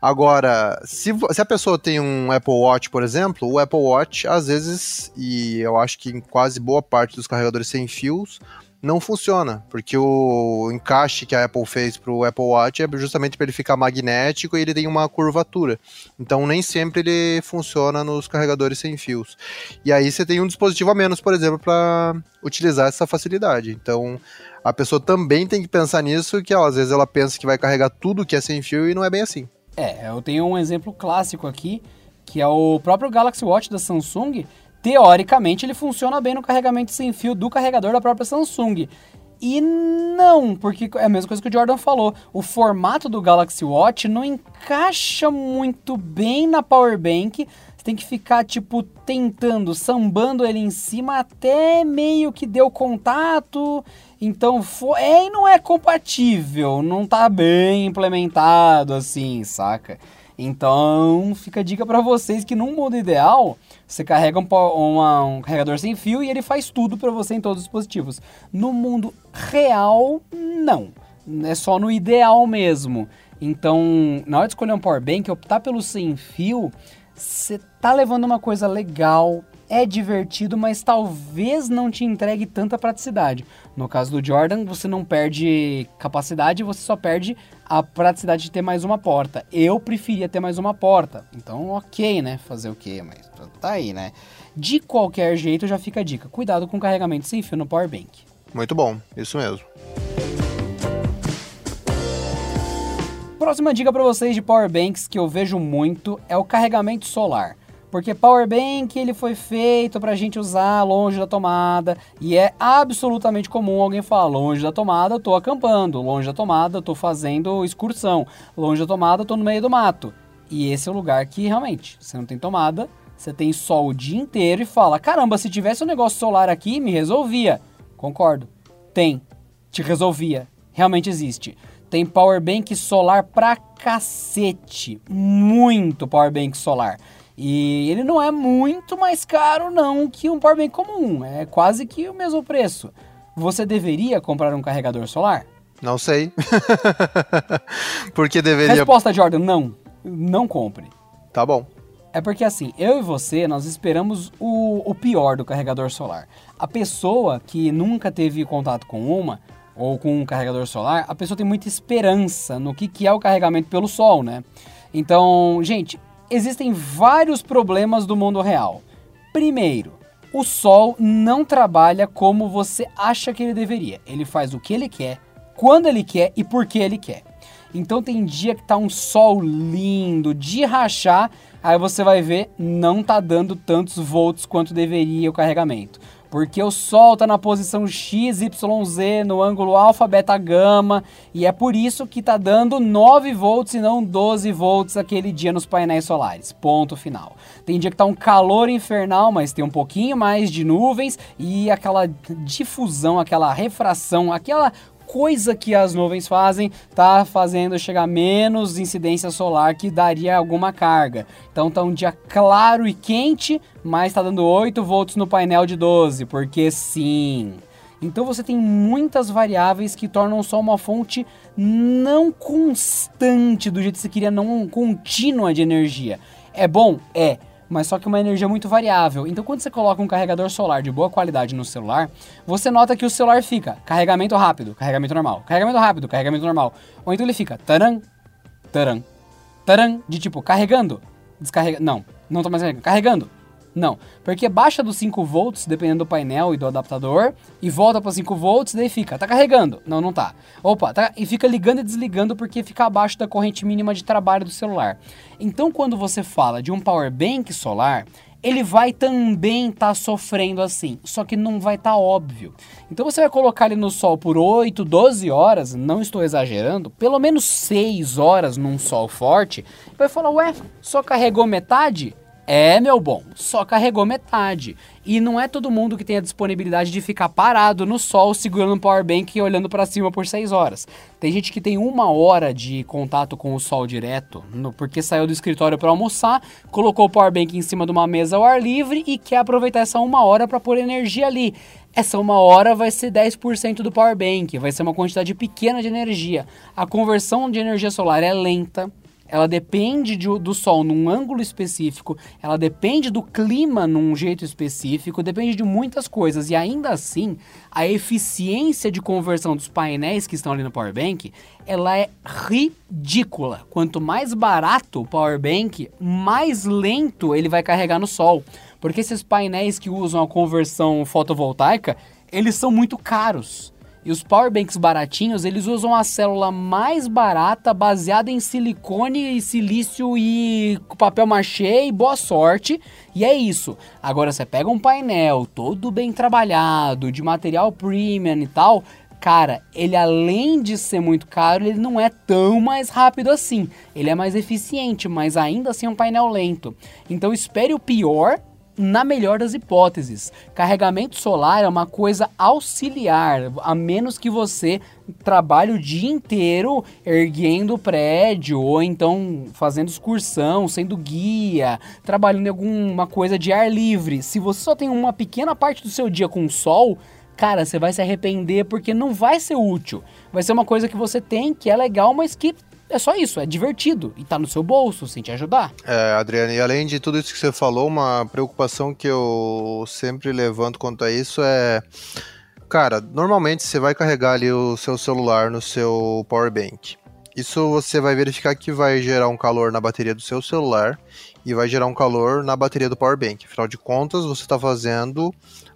Agora, se, se, a pessoa tem um Apple Watch, por exemplo, o Apple Watch, às vezes, e eu acho que em quase boa parte dos carregadores sem fios, não funciona, porque o encaixe que a Apple fez para o Apple Watch é justamente para ele ficar magnético e ele tem uma curvatura. Então nem sempre ele funciona nos carregadores sem fios. E aí você tem um dispositivo a menos, por exemplo, para utilizar essa facilidade. Então a pessoa também tem que pensar nisso, que ó, às vezes ela pensa que vai carregar tudo que é sem fio e não é bem assim. É, eu tenho um exemplo clássico aqui, que é o próprio Galaxy Watch da Samsung, teoricamente ele funciona bem no carregamento sem fio do carregador da própria Samsung. E não, porque é a mesma coisa que o Jordan falou. O formato do Galaxy Watch não encaixa muito bem na power bank. Você tem que ficar, tipo, tentando, sambando ele em cima até meio que deu contato. Então, foi, é e não é compatível. Não tá bem implementado assim, saca? Então, fica a dica para vocês que num mundo ideal, você carrega um, uma, um carregador sem fio e ele faz tudo para você em todos os dispositivos. No mundo real, não. É só no ideal mesmo. Então, na hora de escolher um power bank, optar pelo sem fio, você tá levando uma coisa legal, é divertido, mas talvez não te entregue tanta praticidade. No caso do Jordan, você não perde capacidade, você só perde a praticidade de ter mais uma porta. Eu preferia ter mais uma porta. Então, ok, né? Fazer o quê? Mas tá aí, né? De qualquer jeito, já fica a dica. Cuidado com o carregamento sem fio no power bank. Muito bom, isso mesmo. Próxima dica para vocês de power banks que eu vejo muito é o carregamento solar. Porque power bank ele foi feito para a gente usar longe da tomada e é absolutamente comum alguém falar longe da tomada eu tô acampando, longe da tomada eu tô fazendo excursão, longe da tomada eu tô no meio do mato. E esse é o lugar que realmente você não tem tomada, você tem sol o dia inteiro e fala: caramba, se tivesse um negócio solar aqui me resolvia. Concordo, tem, te resolvia, realmente existe. Tem power bank solar pra cacete, muito power bank solar. E ele não é muito mais caro não que um powerbank comum, é quase que o mesmo preço. Você deveria comprar um carregador solar? Não sei. (laughs) porque deveria. Resposta, Jordan, não. Não compre. Tá bom. É porque assim, eu e você, nós esperamos o, o pior do carregador solar. A pessoa que nunca teve contato com uma, ou com um carregador solar, a pessoa tem muita esperança no que, que é o carregamento pelo sol, né? Então, gente, existem vários problemas do mundo real. Primeiro, o Sol não trabalha como você acha que ele deveria. Ele faz o que ele quer, quando ele quer e por que ele quer. Então tem dia que tá um sol lindo, de rachar, aí você vai ver, não tá dando tantos volts quanto deveria o carregamento porque o Sol está na posição XYZ no ângulo alfa, beta, gama, e é por isso que está dando 9 volts e não 12 volts aquele dia nos painéis solares. Ponto final. Tem dia que está um calor infernal, mas tem um pouquinho mais de nuvens e aquela difusão, aquela refração, aquela coisa que as nuvens fazem tá fazendo chegar menos incidência solar que daria alguma carga. Então tá um dia claro e quente, mas tá dando 8 volts no painel de 12, porque sim. Então você tem muitas variáveis que tornam só uma fonte não constante do jeito que você queria, não contínua de energia. É bom? É mas só que uma energia muito variável. Então, quando você coloca um carregador solar de boa qualidade no celular, você nota que o celular fica carregamento rápido, carregamento normal, carregamento rápido, carregamento normal. Ou então ele fica taran, taran, taran, de tipo carregando, descarrega. Não, não tô mais carregando, carregando, não, porque baixa dos 5 volts, dependendo do painel e do adaptador, e volta para 5 volts, daí fica, tá carregando. Não, não tá. Opa, tá, e fica ligando e desligando porque fica abaixo da corrente mínima de trabalho do celular. Então, quando você fala de um power bank solar, ele vai também estar tá sofrendo assim, só que não vai estar tá óbvio. Então você vai colocar ele no sol por 8, 12 horas, não estou exagerando, pelo menos 6 horas num sol forte, vai falar, ué, só carregou metade? É, meu bom, só carregou metade. E não é todo mundo que tem a disponibilidade de ficar parado no sol segurando um power bank e olhando para cima por 6 horas. Tem gente que tem uma hora de contato com o sol direto, no, porque saiu do escritório para almoçar, colocou o power bank em cima de uma mesa ao ar livre e quer aproveitar essa uma hora para pôr energia ali. Essa uma hora vai ser 10% do power bank, vai ser uma quantidade pequena de energia. A conversão de energia solar é lenta, ela depende de, do sol num ângulo específico, ela depende do clima num jeito específico, depende de muitas coisas. E ainda assim, a eficiência de conversão dos painéis que estão ali no Power Bank, ela é ridícula. Quanto mais barato o Power Bank, mais lento ele vai carregar no sol. Porque esses painéis que usam a conversão fotovoltaica, eles são muito caros. E os powerbanks baratinhos, eles usam a célula mais barata, baseada em silicone e silício e papel machê e boa sorte. E é isso. Agora você pega um painel todo bem trabalhado, de material premium e tal, cara, ele além de ser muito caro, ele não é tão mais rápido assim. Ele é mais eficiente, mas ainda assim é um painel lento. Então espere o pior na melhor das hipóteses. Carregamento solar é uma coisa auxiliar, a menos que você trabalhe o dia inteiro erguendo o prédio ou então fazendo excursão, sendo guia, trabalhando em alguma coisa de ar livre. Se você só tem uma pequena parte do seu dia com sol, cara, você vai se arrepender porque não vai ser útil. Vai ser uma coisa que você tem, que é legal, mas que é só isso, é divertido e tá no seu bolso, sem te ajudar. É, Adriana, e além de tudo isso que você falou, uma preocupação que eu sempre levanto quanto a isso é. Cara, normalmente você vai carregar ali o seu celular no seu power bank. Isso você vai verificar que vai gerar um calor na bateria do seu celular e vai gerar um calor na bateria do power bank. Afinal de contas, você está fazendo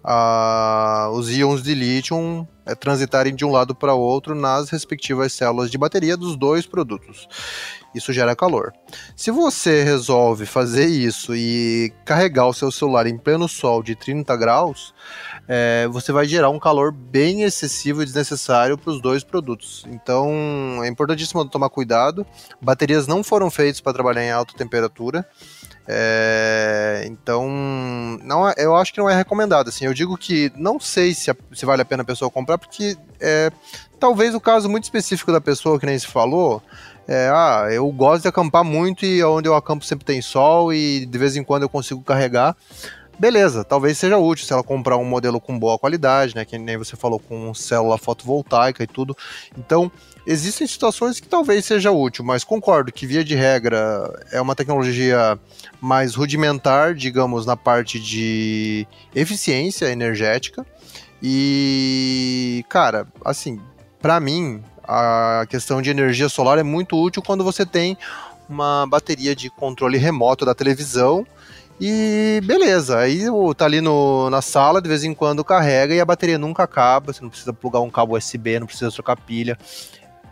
uh, os íons de lítio é, transitarem de um lado para o outro nas respectivas células de bateria dos dois produtos. Isso gera calor. Se você resolve fazer isso e carregar o seu celular em pleno sol de 30 graus, é, você vai gerar um calor bem excessivo e desnecessário para os dois produtos. Então é importantíssimo tomar cuidado. Baterias não foram feitas para trabalhar em alta temperatura. É, então, não, é, eu acho que não é recomendado. Assim, eu digo que não sei se, se vale a pena a pessoa comprar, porque é, talvez o caso muito específico da pessoa, que nem se falou, é, ah, eu gosto de acampar muito e onde eu acampo sempre tem sol e de vez em quando eu consigo carregar beleza, talvez seja útil se ela comprar um modelo com boa qualidade, né? Que nem você falou, com célula fotovoltaica e tudo. Então, existem situações que talvez seja útil, mas concordo que, via de regra, é uma tecnologia mais rudimentar, digamos, na parte de eficiência energética. E, cara, assim, para mim, a questão de energia solar é muito útil quando você tem uma bateria de controle remoto da televisão e beleza, aí tá ali no, na sala, de vez em quando carrega e a bateria nunca acaba. Você não precisa plugar um cabo USB, não precisa trocar pilha.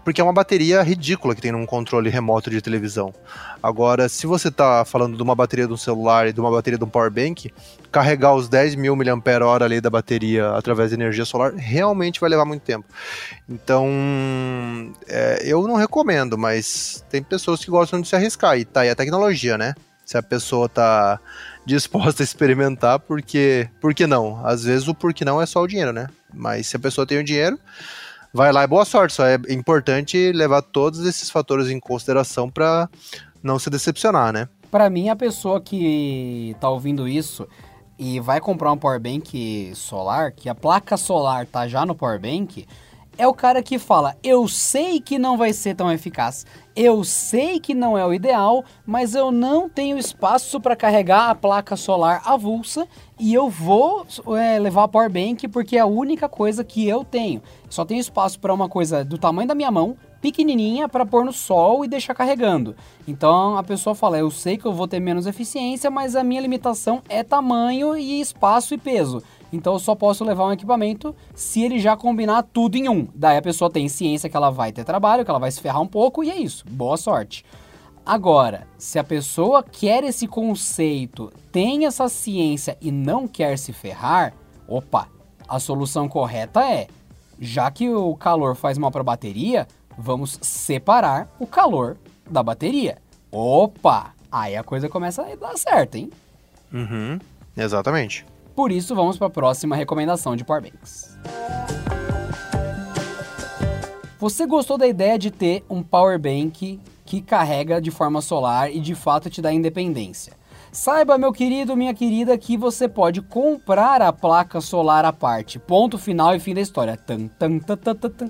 Porque é uma bateria ridícula que tem num controle remoto de televisão. Agora, se você tá falando de uma bateria de um celular e de uma bateria de um power bank, carregar os 10 mil mAh ali da bateria através de energia solar realmente vai levar muito tempo. Então, é, eu não recomendo, mas tem pessoas que gostam de se arriscar. E tá aí a tecnologia, né? se a pessoa tá disposta a experimentar, porque por que não? Às vezes o por que não é só o dinheiro, né? Mas se a pessoa tem o dinheiro, vai lá e boa sorte. Só é importante levar todos esses fatores em consideração para não se decepcionar, né? Para mim, a pessoa que tá ouvindo isso e vai comprar um power bank solar, que a placa solar tá já no power bank, é o cara que fala: eu sei que não vai ser tão eficaz, eu sei que não é o ideal, mas eu não tenho espaço para carregar a placa solar avulsa e eu vou é, levar a power bank porque é a única coisa que eu tenho. Só tenho espaço para uma coisa do tamanho da minha mão, pequenininha para pôr no sol e deixar carregando. Então a pessoa fala: eu sei que eu vou ter menos eficiência, mas a minha limitação é tamanho e espaço e peso. Então eu só posso levar um equipamento se ele já combinar tudo em um. Daí a pessoa tem ciência que ela vai ter trabalho, que ela vai se ferrar um pouco e é isso. Boa sorte. Agora, se a pessoa quer esse conceito, tem essa ciência e não quer se ferrar, opa, a solução correta é, já que o calor faz mal para a bateria, vamos separar o calor da bateria. Opa, aí a coisa começa a dar certo, hein? Uhum, exatamente. Por isso, vamos para a próxima recomendação de powerbanks. Você gostou da ideia de ter um powerbank que carrega de forma solar e de fato te dá independência? Saiba, meu querido, minha querida, que você pode comprar a placa solar à parte. Ponto final e fim da história. Tan, tan, tan, tan, tan.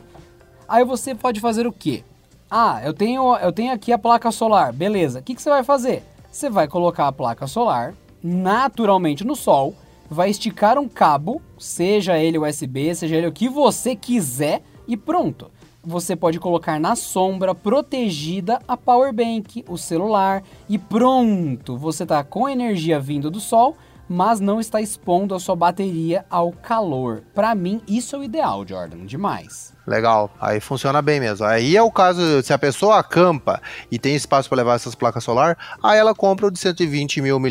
Aí você pode fazer o quê? Ah, eu tenho, eu tenho aqui a placa solar. Beleza. O que, que você vai fazer? Você vai colocar a placa solar naturalmente no sol, vai esticar um cabo, seja ele USB, seja ele o que você quiser, e pronto você pode colocar na sombra, protegida, a power bank, o celular e pronto, você está com energia vindo do sol, mas não está expondo a sua bateria ao calor. Para mim, isso é o ideal, Jordan, demais. Legal, aí funciona bem mesmo. Aí é o caso, se a pessoa acampa e tem espaço para levar essas placas solar, aí ela compra o de 120 mil mAh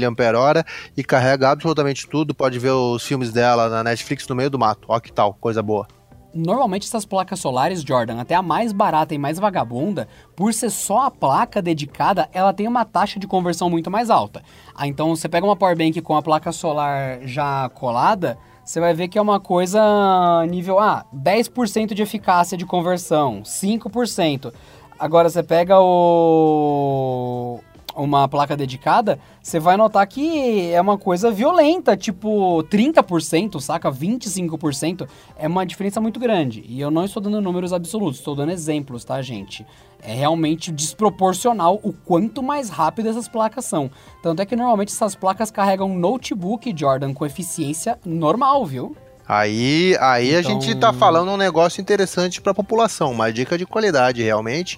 e carrega absolutamente tudo. Pode ver os filmes dela na Netflix no meio do mato. Ó que tal, coisa boa. Normalmente essas placas solares, Jordan, até a mais barata e mais vagabunda, por ser só a placa dedicada, ela tem uma taxa de conversão muito mais alta. Ah, então você pega uma power bank com a placa solar já colada, você vai ver que é uma coisa nível ah, 10% de eficácia de conversão, 5%. Agora você pega o uma placa dedicada, você vai notar que é uma coisa violenta, tipo 30%, saca? 25%. É uma diferença muito grande. E eu não estou dando números absolutos, estou dando exemplos, tá, gente? É realmente desproporcional o quanto mais rápido essas placas são. Tanto é que normalmente essas placas carregam notebook Jordan com eficiência normal, viu? Aí, aí então... a gente tá então falando um negócio interessante para a população, uma dica de qualidade realmente.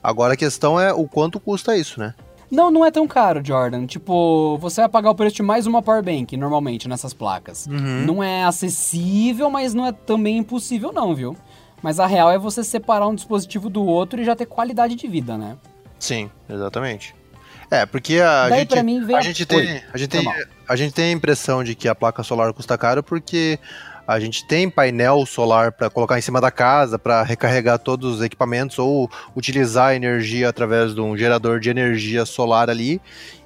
Agora a questão é o quanto custa isso, né? Não, não é tão caro, Jordan. Tipo, você vai pagar o preço de mais uma power bank, normalmente, nessas placas. Uhum. Não é acessível, mas não é também impossível, não, viu? Mas a real é você separar um dispositivo do outro e já ter qualidade de vida, né? Sim, exatamente. É, porque a Daí, gente, pra mim, a gente tem, a gente tem, a gente tem a impressão de que a placa solar custa caro porque a gente tem painel solar para colocar em cima da casa, para recarregar todos os equipamentos ou utilizar energia através de um gerador de energia solar ali.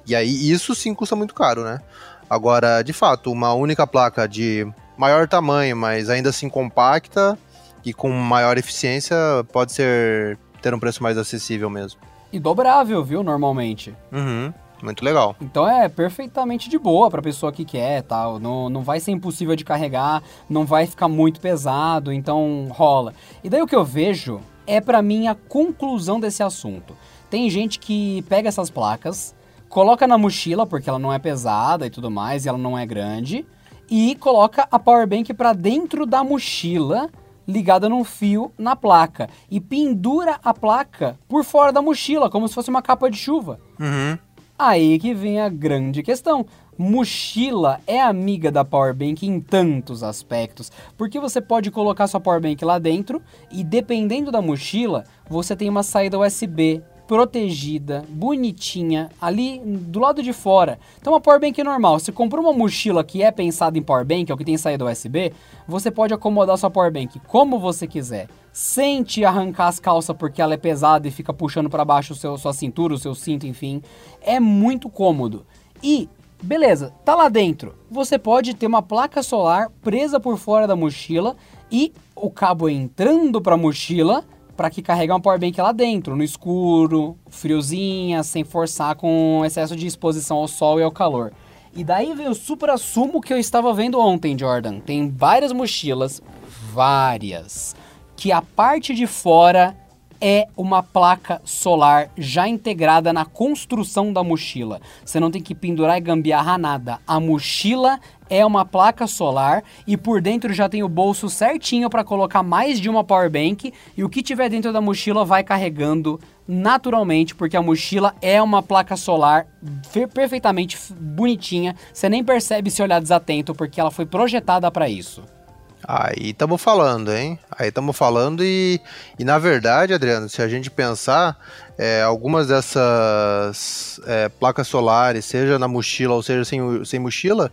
E aí isso sim custa muito caro, né? Agora, de fato, uma única placa de maior tamanho, mas ainda assim compacta e com maior eficiência pode ser ter um preço mais acessível mesmo. E dobrável, viu, normalmente. Uhum. Muito legal. Então é perfeitamente de boa para pessoa que quer, tal. Não, não vai ser impossível de carregar, não vai ficar muito pesado, então rola. E daí o que eu vejo é para mim a conclusão desse assunto. Tem gente que pega essas placas, coloca na mochila porque ela não é pesada e tudo mais, e ela não é grande, e coloca a power bank para dentro da mochila ligada num fio na placa e pendura a placa por fora da mochila, como se fosse uma capa de chuva. Uhum. Aí que vem a grande questão. Mochila é amiga da Powerbank em tantos aspectos, porque você pode colocar sua Powerbank lá dentro e dependendo da mochila, você tem uma saída USB protegida, bonitinha, ali do lado de fora. Então, uma powerbank normal, se comprou uma mochila que é pensada em powerbank, é o que tem saída USB, você pode acomodar sua powerbank como você quiser. Sem te arrancar as calças porque ela é pesada e fica puxando para baixo o seu, sua cintura, o seu cinto, enfim. É muito cômodo. E Beleza, tá lá dentro. Você pode ter uma placa solar presa por fora da mochila e o cabo entrando para a mochila para que carregue uma powerbank lá dentro, no escuro, friozinha, sem forçar com excesso de exposição ao sol e ao calor. E daí vem o super assumo que eu estava vendo ontem, Jordan. Tem várias mochilas, várias, que a parte de fora é uma placa solar já integrada na construção da mochila. Você não tem que pendurar e gambiarrar nada. A mochila é uma placa solar e por dentro já tem o bolso certinho para colocar mais de uma power bank e o que tiver dentro da mochila vai carregando naturalmente, porque a mochila é uma placa solar perfeitamente bonitinha. Você nem percebe se olhar desatento porque ela foi projetada para isso. Aí estamos falando, hein? Aí estamos falando e, e na verdade, Adriano, se a gente pensar, é, algumas dessas é, placas solares, seja na mochila ou seja sem, sem mochila,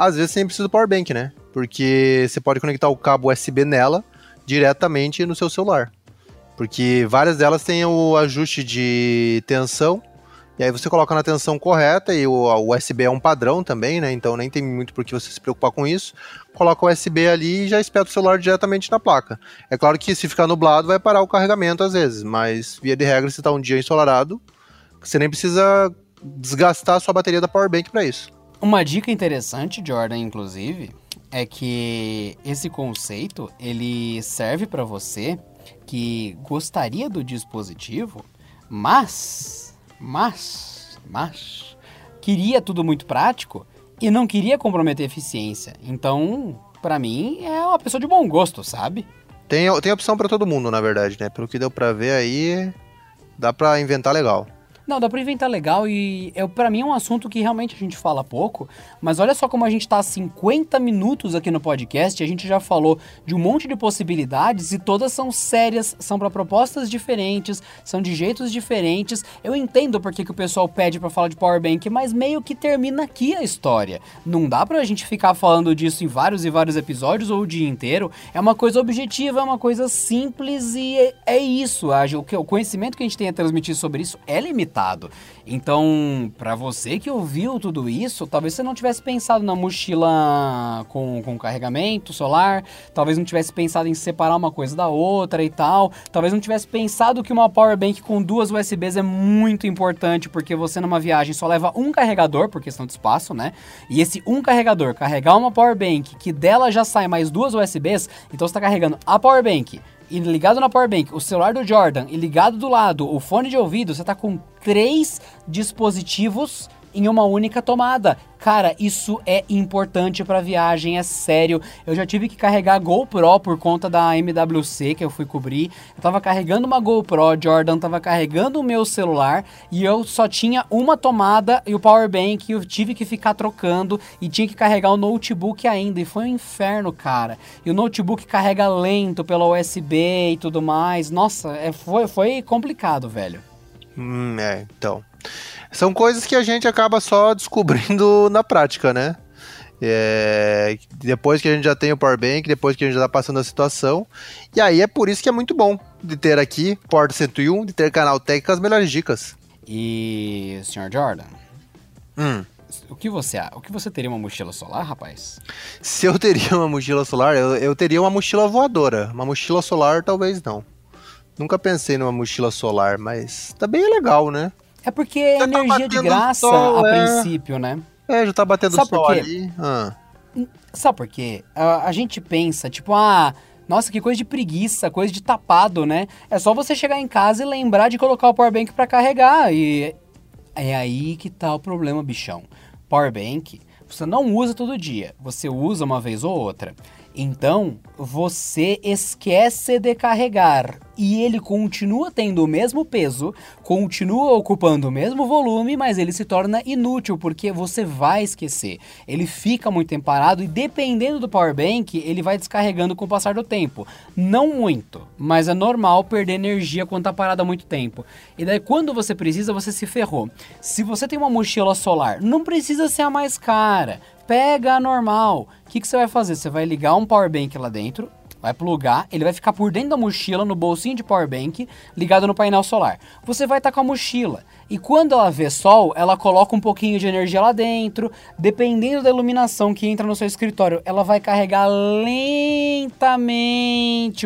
às vezes você nem precisa do power bank, né? Porque você pode conectar o cabo USB nela diretamente no seu celular. Porque várias delas têm o ajuste de tensão E aí você coloca na tensão correta e o USB é um padrão também, né? Então nem tem muito por que você se preocupar com isso. Coloca o USB ali e já espeta o celular diretamente na placa. É claro que se ficar nublado vai parar o carregamento às vezes, mas via de regra se está um dia ensolarado, você nem precisa desgastar a sua bateria da Powerbank para isso. Uma dica interessante, Jordan, inclusive, é que esse conceito ele serve para você que gostaria do dispositivo, mas, mas, mas queria tudo muito prático e não queria comprometer a eficiência. Então, para mim, é uma pessoa de bom gosto, sabe? Tem, tem opção para todo mundo, na verdade, né? Pelo que deu para ver aí, dá para inventar legal. Não, dá pra inventar legal e é, para mim é um assunto que realmente a gente fala pouco, mas olha só como a gente tá há 50 minutos aqui no podcast, a gente já falou de um monte de possibilidades e todas são sérias, são para propostas diferentes, são de jeitos diferentes. Eu entendo porque que o pessoal pede para falar de power bank, mas meio que termina aqui a história. Não dá pra gente ficar falando disso em vários e vários episódios ou o dia inteiro. É uma coisa objetiva, é uma coisa simples e é, é isso. O conhecimento que a gente tem a transmitir sobre isso é limitado. Então, para você que ouviu tudo isso, talvez você não tivesse pensado na mochila com, com carregamento solar, talvez não tivesse pensado em separar uma coisa da outra e tal, talvez não tivesse pensado que uma power bank com duas USBs é muito importante, porque você numa viagem só leva um carregador, por questão de espaço, né? E esse um carregador carregar uma power bank que dela já sai mais duas USBs, então você está carregando a power bank e ligado na powerbank, o celular do Jordan e ligado do lado o fone de ouvido, você tá com três dispositivos em uma única tomada. Cara, isso é importante para viagem, é sério. Eu já tive que carregar a GoPro por conta da MWC que eu fui cobrir. Eu tava carregando uma GoPro, Jordan tava carregando o meu celular e eu só tinha uma tomada e o power bank eu tive que ficar trocando e tinha que carregar o notebook ainda e foi um inferno, cara. E o notebook carrega lento pela USB e tudo mais. Nossa, é, foi, foi complicado, velho. Hum, é, então. São coisas que a gente acaba só descobrindo (laughs) na prática, né? É, depois que a gente já tem o Power Bank, depois que a gente já tá passando a situação. E aí é por isso que é muito bom de ter aqui Porta 101, de ter canal Tech com as melhores dicas. E, Sr. Jordan? Hum. O que você o que você teria uma mochila solar, rapaz? Se eu teria uma mochila solar, eu, eu teria uma mochila voadora. Uma mochila solar, talvez não. Nunca pensei numa mochila solar, mas também é legal, né? É porque é tá energia de graça sol, a é... princípio, né? É, já tá batendo Sabe sol ali. Ah. Sabe por quê? A, a gente pensa, tipo, ah, nossa, que coisa de preguiça, coisa de tapado, né? É só você chegar em casa e lembrar de colocar o powerbank para carregar. E é aí que tá o problema, bichão. Powerbank, você não usa todo dia, você usa uma vez ou outra. Então, você esquece de carregar e ele continua tendo o mesmo peso, continua ocupando o mesmo volume, mas ele se torna inútil porque você vai esquecer. Ele fica muito tempo parado e dependendo do power bank, ele vai descarregando com o passar do tempo. Não muito, mas é normal perder energia quando tá parado há muito tempo. E daí quando você precisa, você se ferrou. Se você tem uma mochila solar, não precisa ser a mais cara pega normal. O que, que você vai fazer? Você vai ligar um power bank lá dentro, vai plugar, ele vai ficar por dentro da mochila, no bolsinho de power bank, ligado no painel solar. Você vai estar com a mochila. E quando ela vê sol, ela coloca um pouquinho de energia lá dentro. Dependendo da iluminação que entra no seu escritório, ela vai carregar lentamente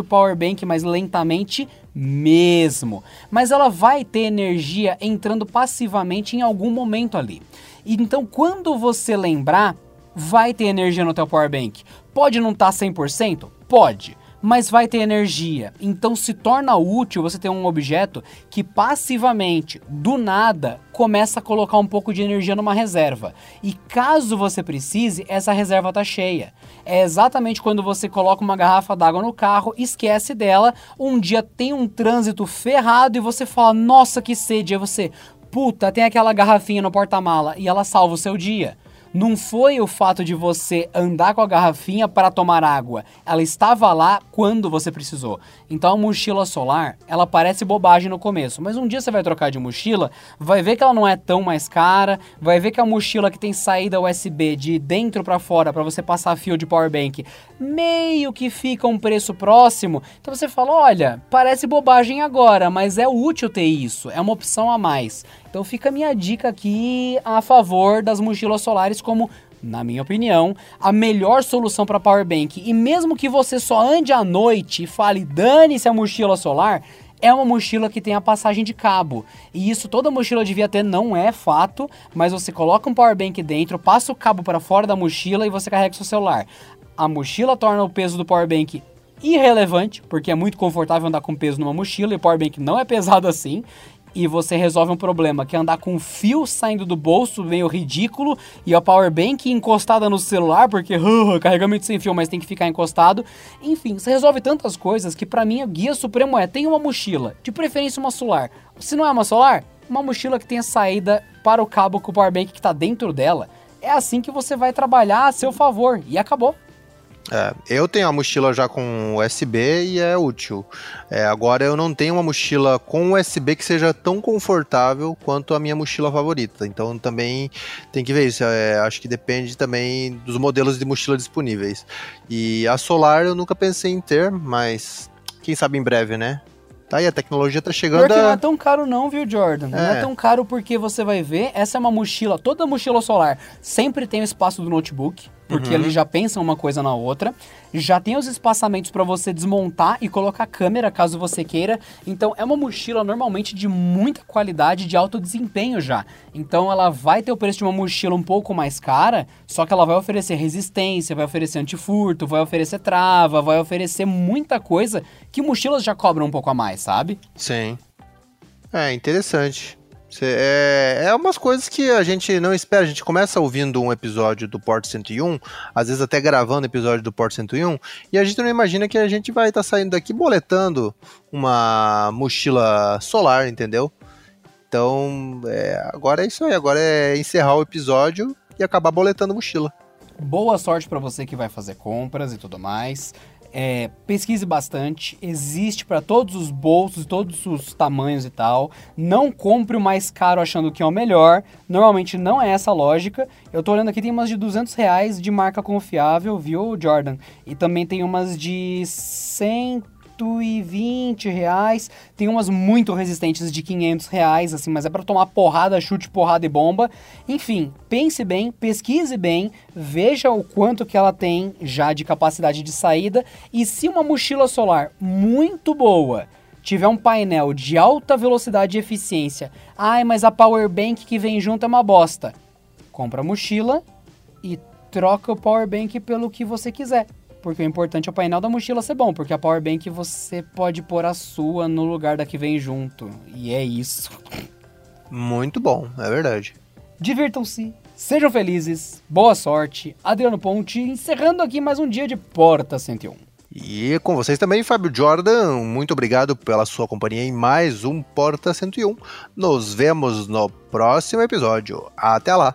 o power bank, mas lentamente mesmo. Mas ela vai ter energia entrando passivamente em algum momento ali. Então, quando você lembrar, vai ter energia no teu power bank. Pode não estar tá 100%? Pode, mas vai ter energia. Então se torna útil você ter um objeto que passivamente, do nada, começa a colocar um pouco de energia numa reserva. E caso você precise, essa reserva está cheia. É exatamente quando você coloca uma garrafa d'água no carro, esquece dela, um dia tem um trânsito ferrado e você fala: "Nossa, que sede". Aí você, puta, tem aquela garrafinha no porta-mala e ela salva o seu dia. Não foi o fato de você andar com a garrafinha para tomar água. Ela estava lá quando você precisou. Então a mochila solar, ela parece bobagem no começo, mas um dia você vai trocar de mochila, vai ver que ela não é tão mais cara, vai ver que a mochila que tem saída USB de dentro para fora para você passar fio de power bank, meio que fica um preço próximo. Então você fala, olha, parece bobagem agora, mas é útil ter isso, é uma opção a mais. Então fica a minha dica aqui a favor das mochilas solares como na minha opinião, a melhor solução para power bank. E mesmo que você só ande à noite e fale dane-se a mochila solar, é uma mochila que tem a passagem de cabo. E isso toda mochila devia ter, não é fato, mas você coloca um power bank dentro, passa o cabo para fora da mochila e você carrega seu celular. A mochila torna o peso do power bank irrelevante, porque é muito confortável andar com peso numa mochila e o power bank não é pesado assim e você resolve um problema, que é andar com um fio saindo do bolso, meio ridículo, e a power bank encostada no celular, porque (laughs) uh, carregamento sem fio, mas tem que ficar encostado. Enfim, você resolve tantas coisas que para mim o guia supremo é: tem uma mochila, de preferência uma solar. Se não é uma solar, uma mochila que tenha saída para o cabo com o power bank que está dentro dela. É assim que você vai trabalhar a seu favor e acabou. É, eu tenho a mochila já com USB e é útil. É, agora eu não tenho uma mochila com USB que seja tão confortável quanto a minha mochila favorita. Então também tem que ver isso. É, acho que depende também dos modelos de mochila disponíveis. E a solar eu nunca pensei em ter, mas quem sabe em breve, né? Tá aí, a tecnologia tá chegando. Porque não é tão caro, não, viu, Jordan? É. Não é tão caro porque você vai ver, essa é uma mochila, toda mochila solar sempre tem o espaço do notebook porque uhum. eles já pensam uma coisa na outra. Já tem os espaçamentos para você desmontar e colocar câmera caso você queira. Então é uma mochila normalmente de muita qualidade, de alto desempenho já. Então ela vai ter o preço de uma mochila um pouco mais cara, só que ela vai oferecer resistência, vai oferecer antifurto, vai oferecer trava, vai oferecer muita coisa que mochilas já cobram um pouco a mais, sabe? Sim. É interessante. É, é umas coisas que a gente não espera. A gente começa ouvindo um episódio do Port 101, às vezes até gravando episódio do Port 101, e a gente não imagina que a gente vai estar tá saindo daqui boletando uma mochila solar, entendeu? Então, é, agora é isso aí. Agora é encerrar o episódio e acabar boletando mochila. Boa sorte para você que vai fazer compras e tudo mais. É, pesquise bastante, existe para todos os bolsos, todos os tamanhos e tal. Não compre o mais caro achando que é o melhor. Normalmente não é essa a lógica. Eu tô olhando aqui, tem umas de 200 reais de marca confiável, viu, Jordan? E também tem umas de 100 120 reais. Tem umas muito resistentes de 500 reais, assim, mas é para tomar porrada, chute, porrada e bomba. Enfim, pense bem, pesquise bem, veja o quanto que ela tem já de capacidade de saída. E se uma mochila solar muito boa tiver um painel de alta velocidade e eficiência, ai, mas a power bank que vem junto é uma bosta. Compra a mochila e troca o power bank pelo que você quiser porque o importante é o painel da mochila ser bom, porque a power bank você pode pôr a sua no lugar da que vem junto. E é isso. Muito bom, é verdade. Divirtam-se, sejam felizes, boa sorte. Adriano Ponte, encerrando aqui mais um dia de Porta 101. E com vocês também, Fábio Jordan, muito obrigado pela sua companhia em mais um Porta 101. Nos vemos no próximo episódio. Até lá!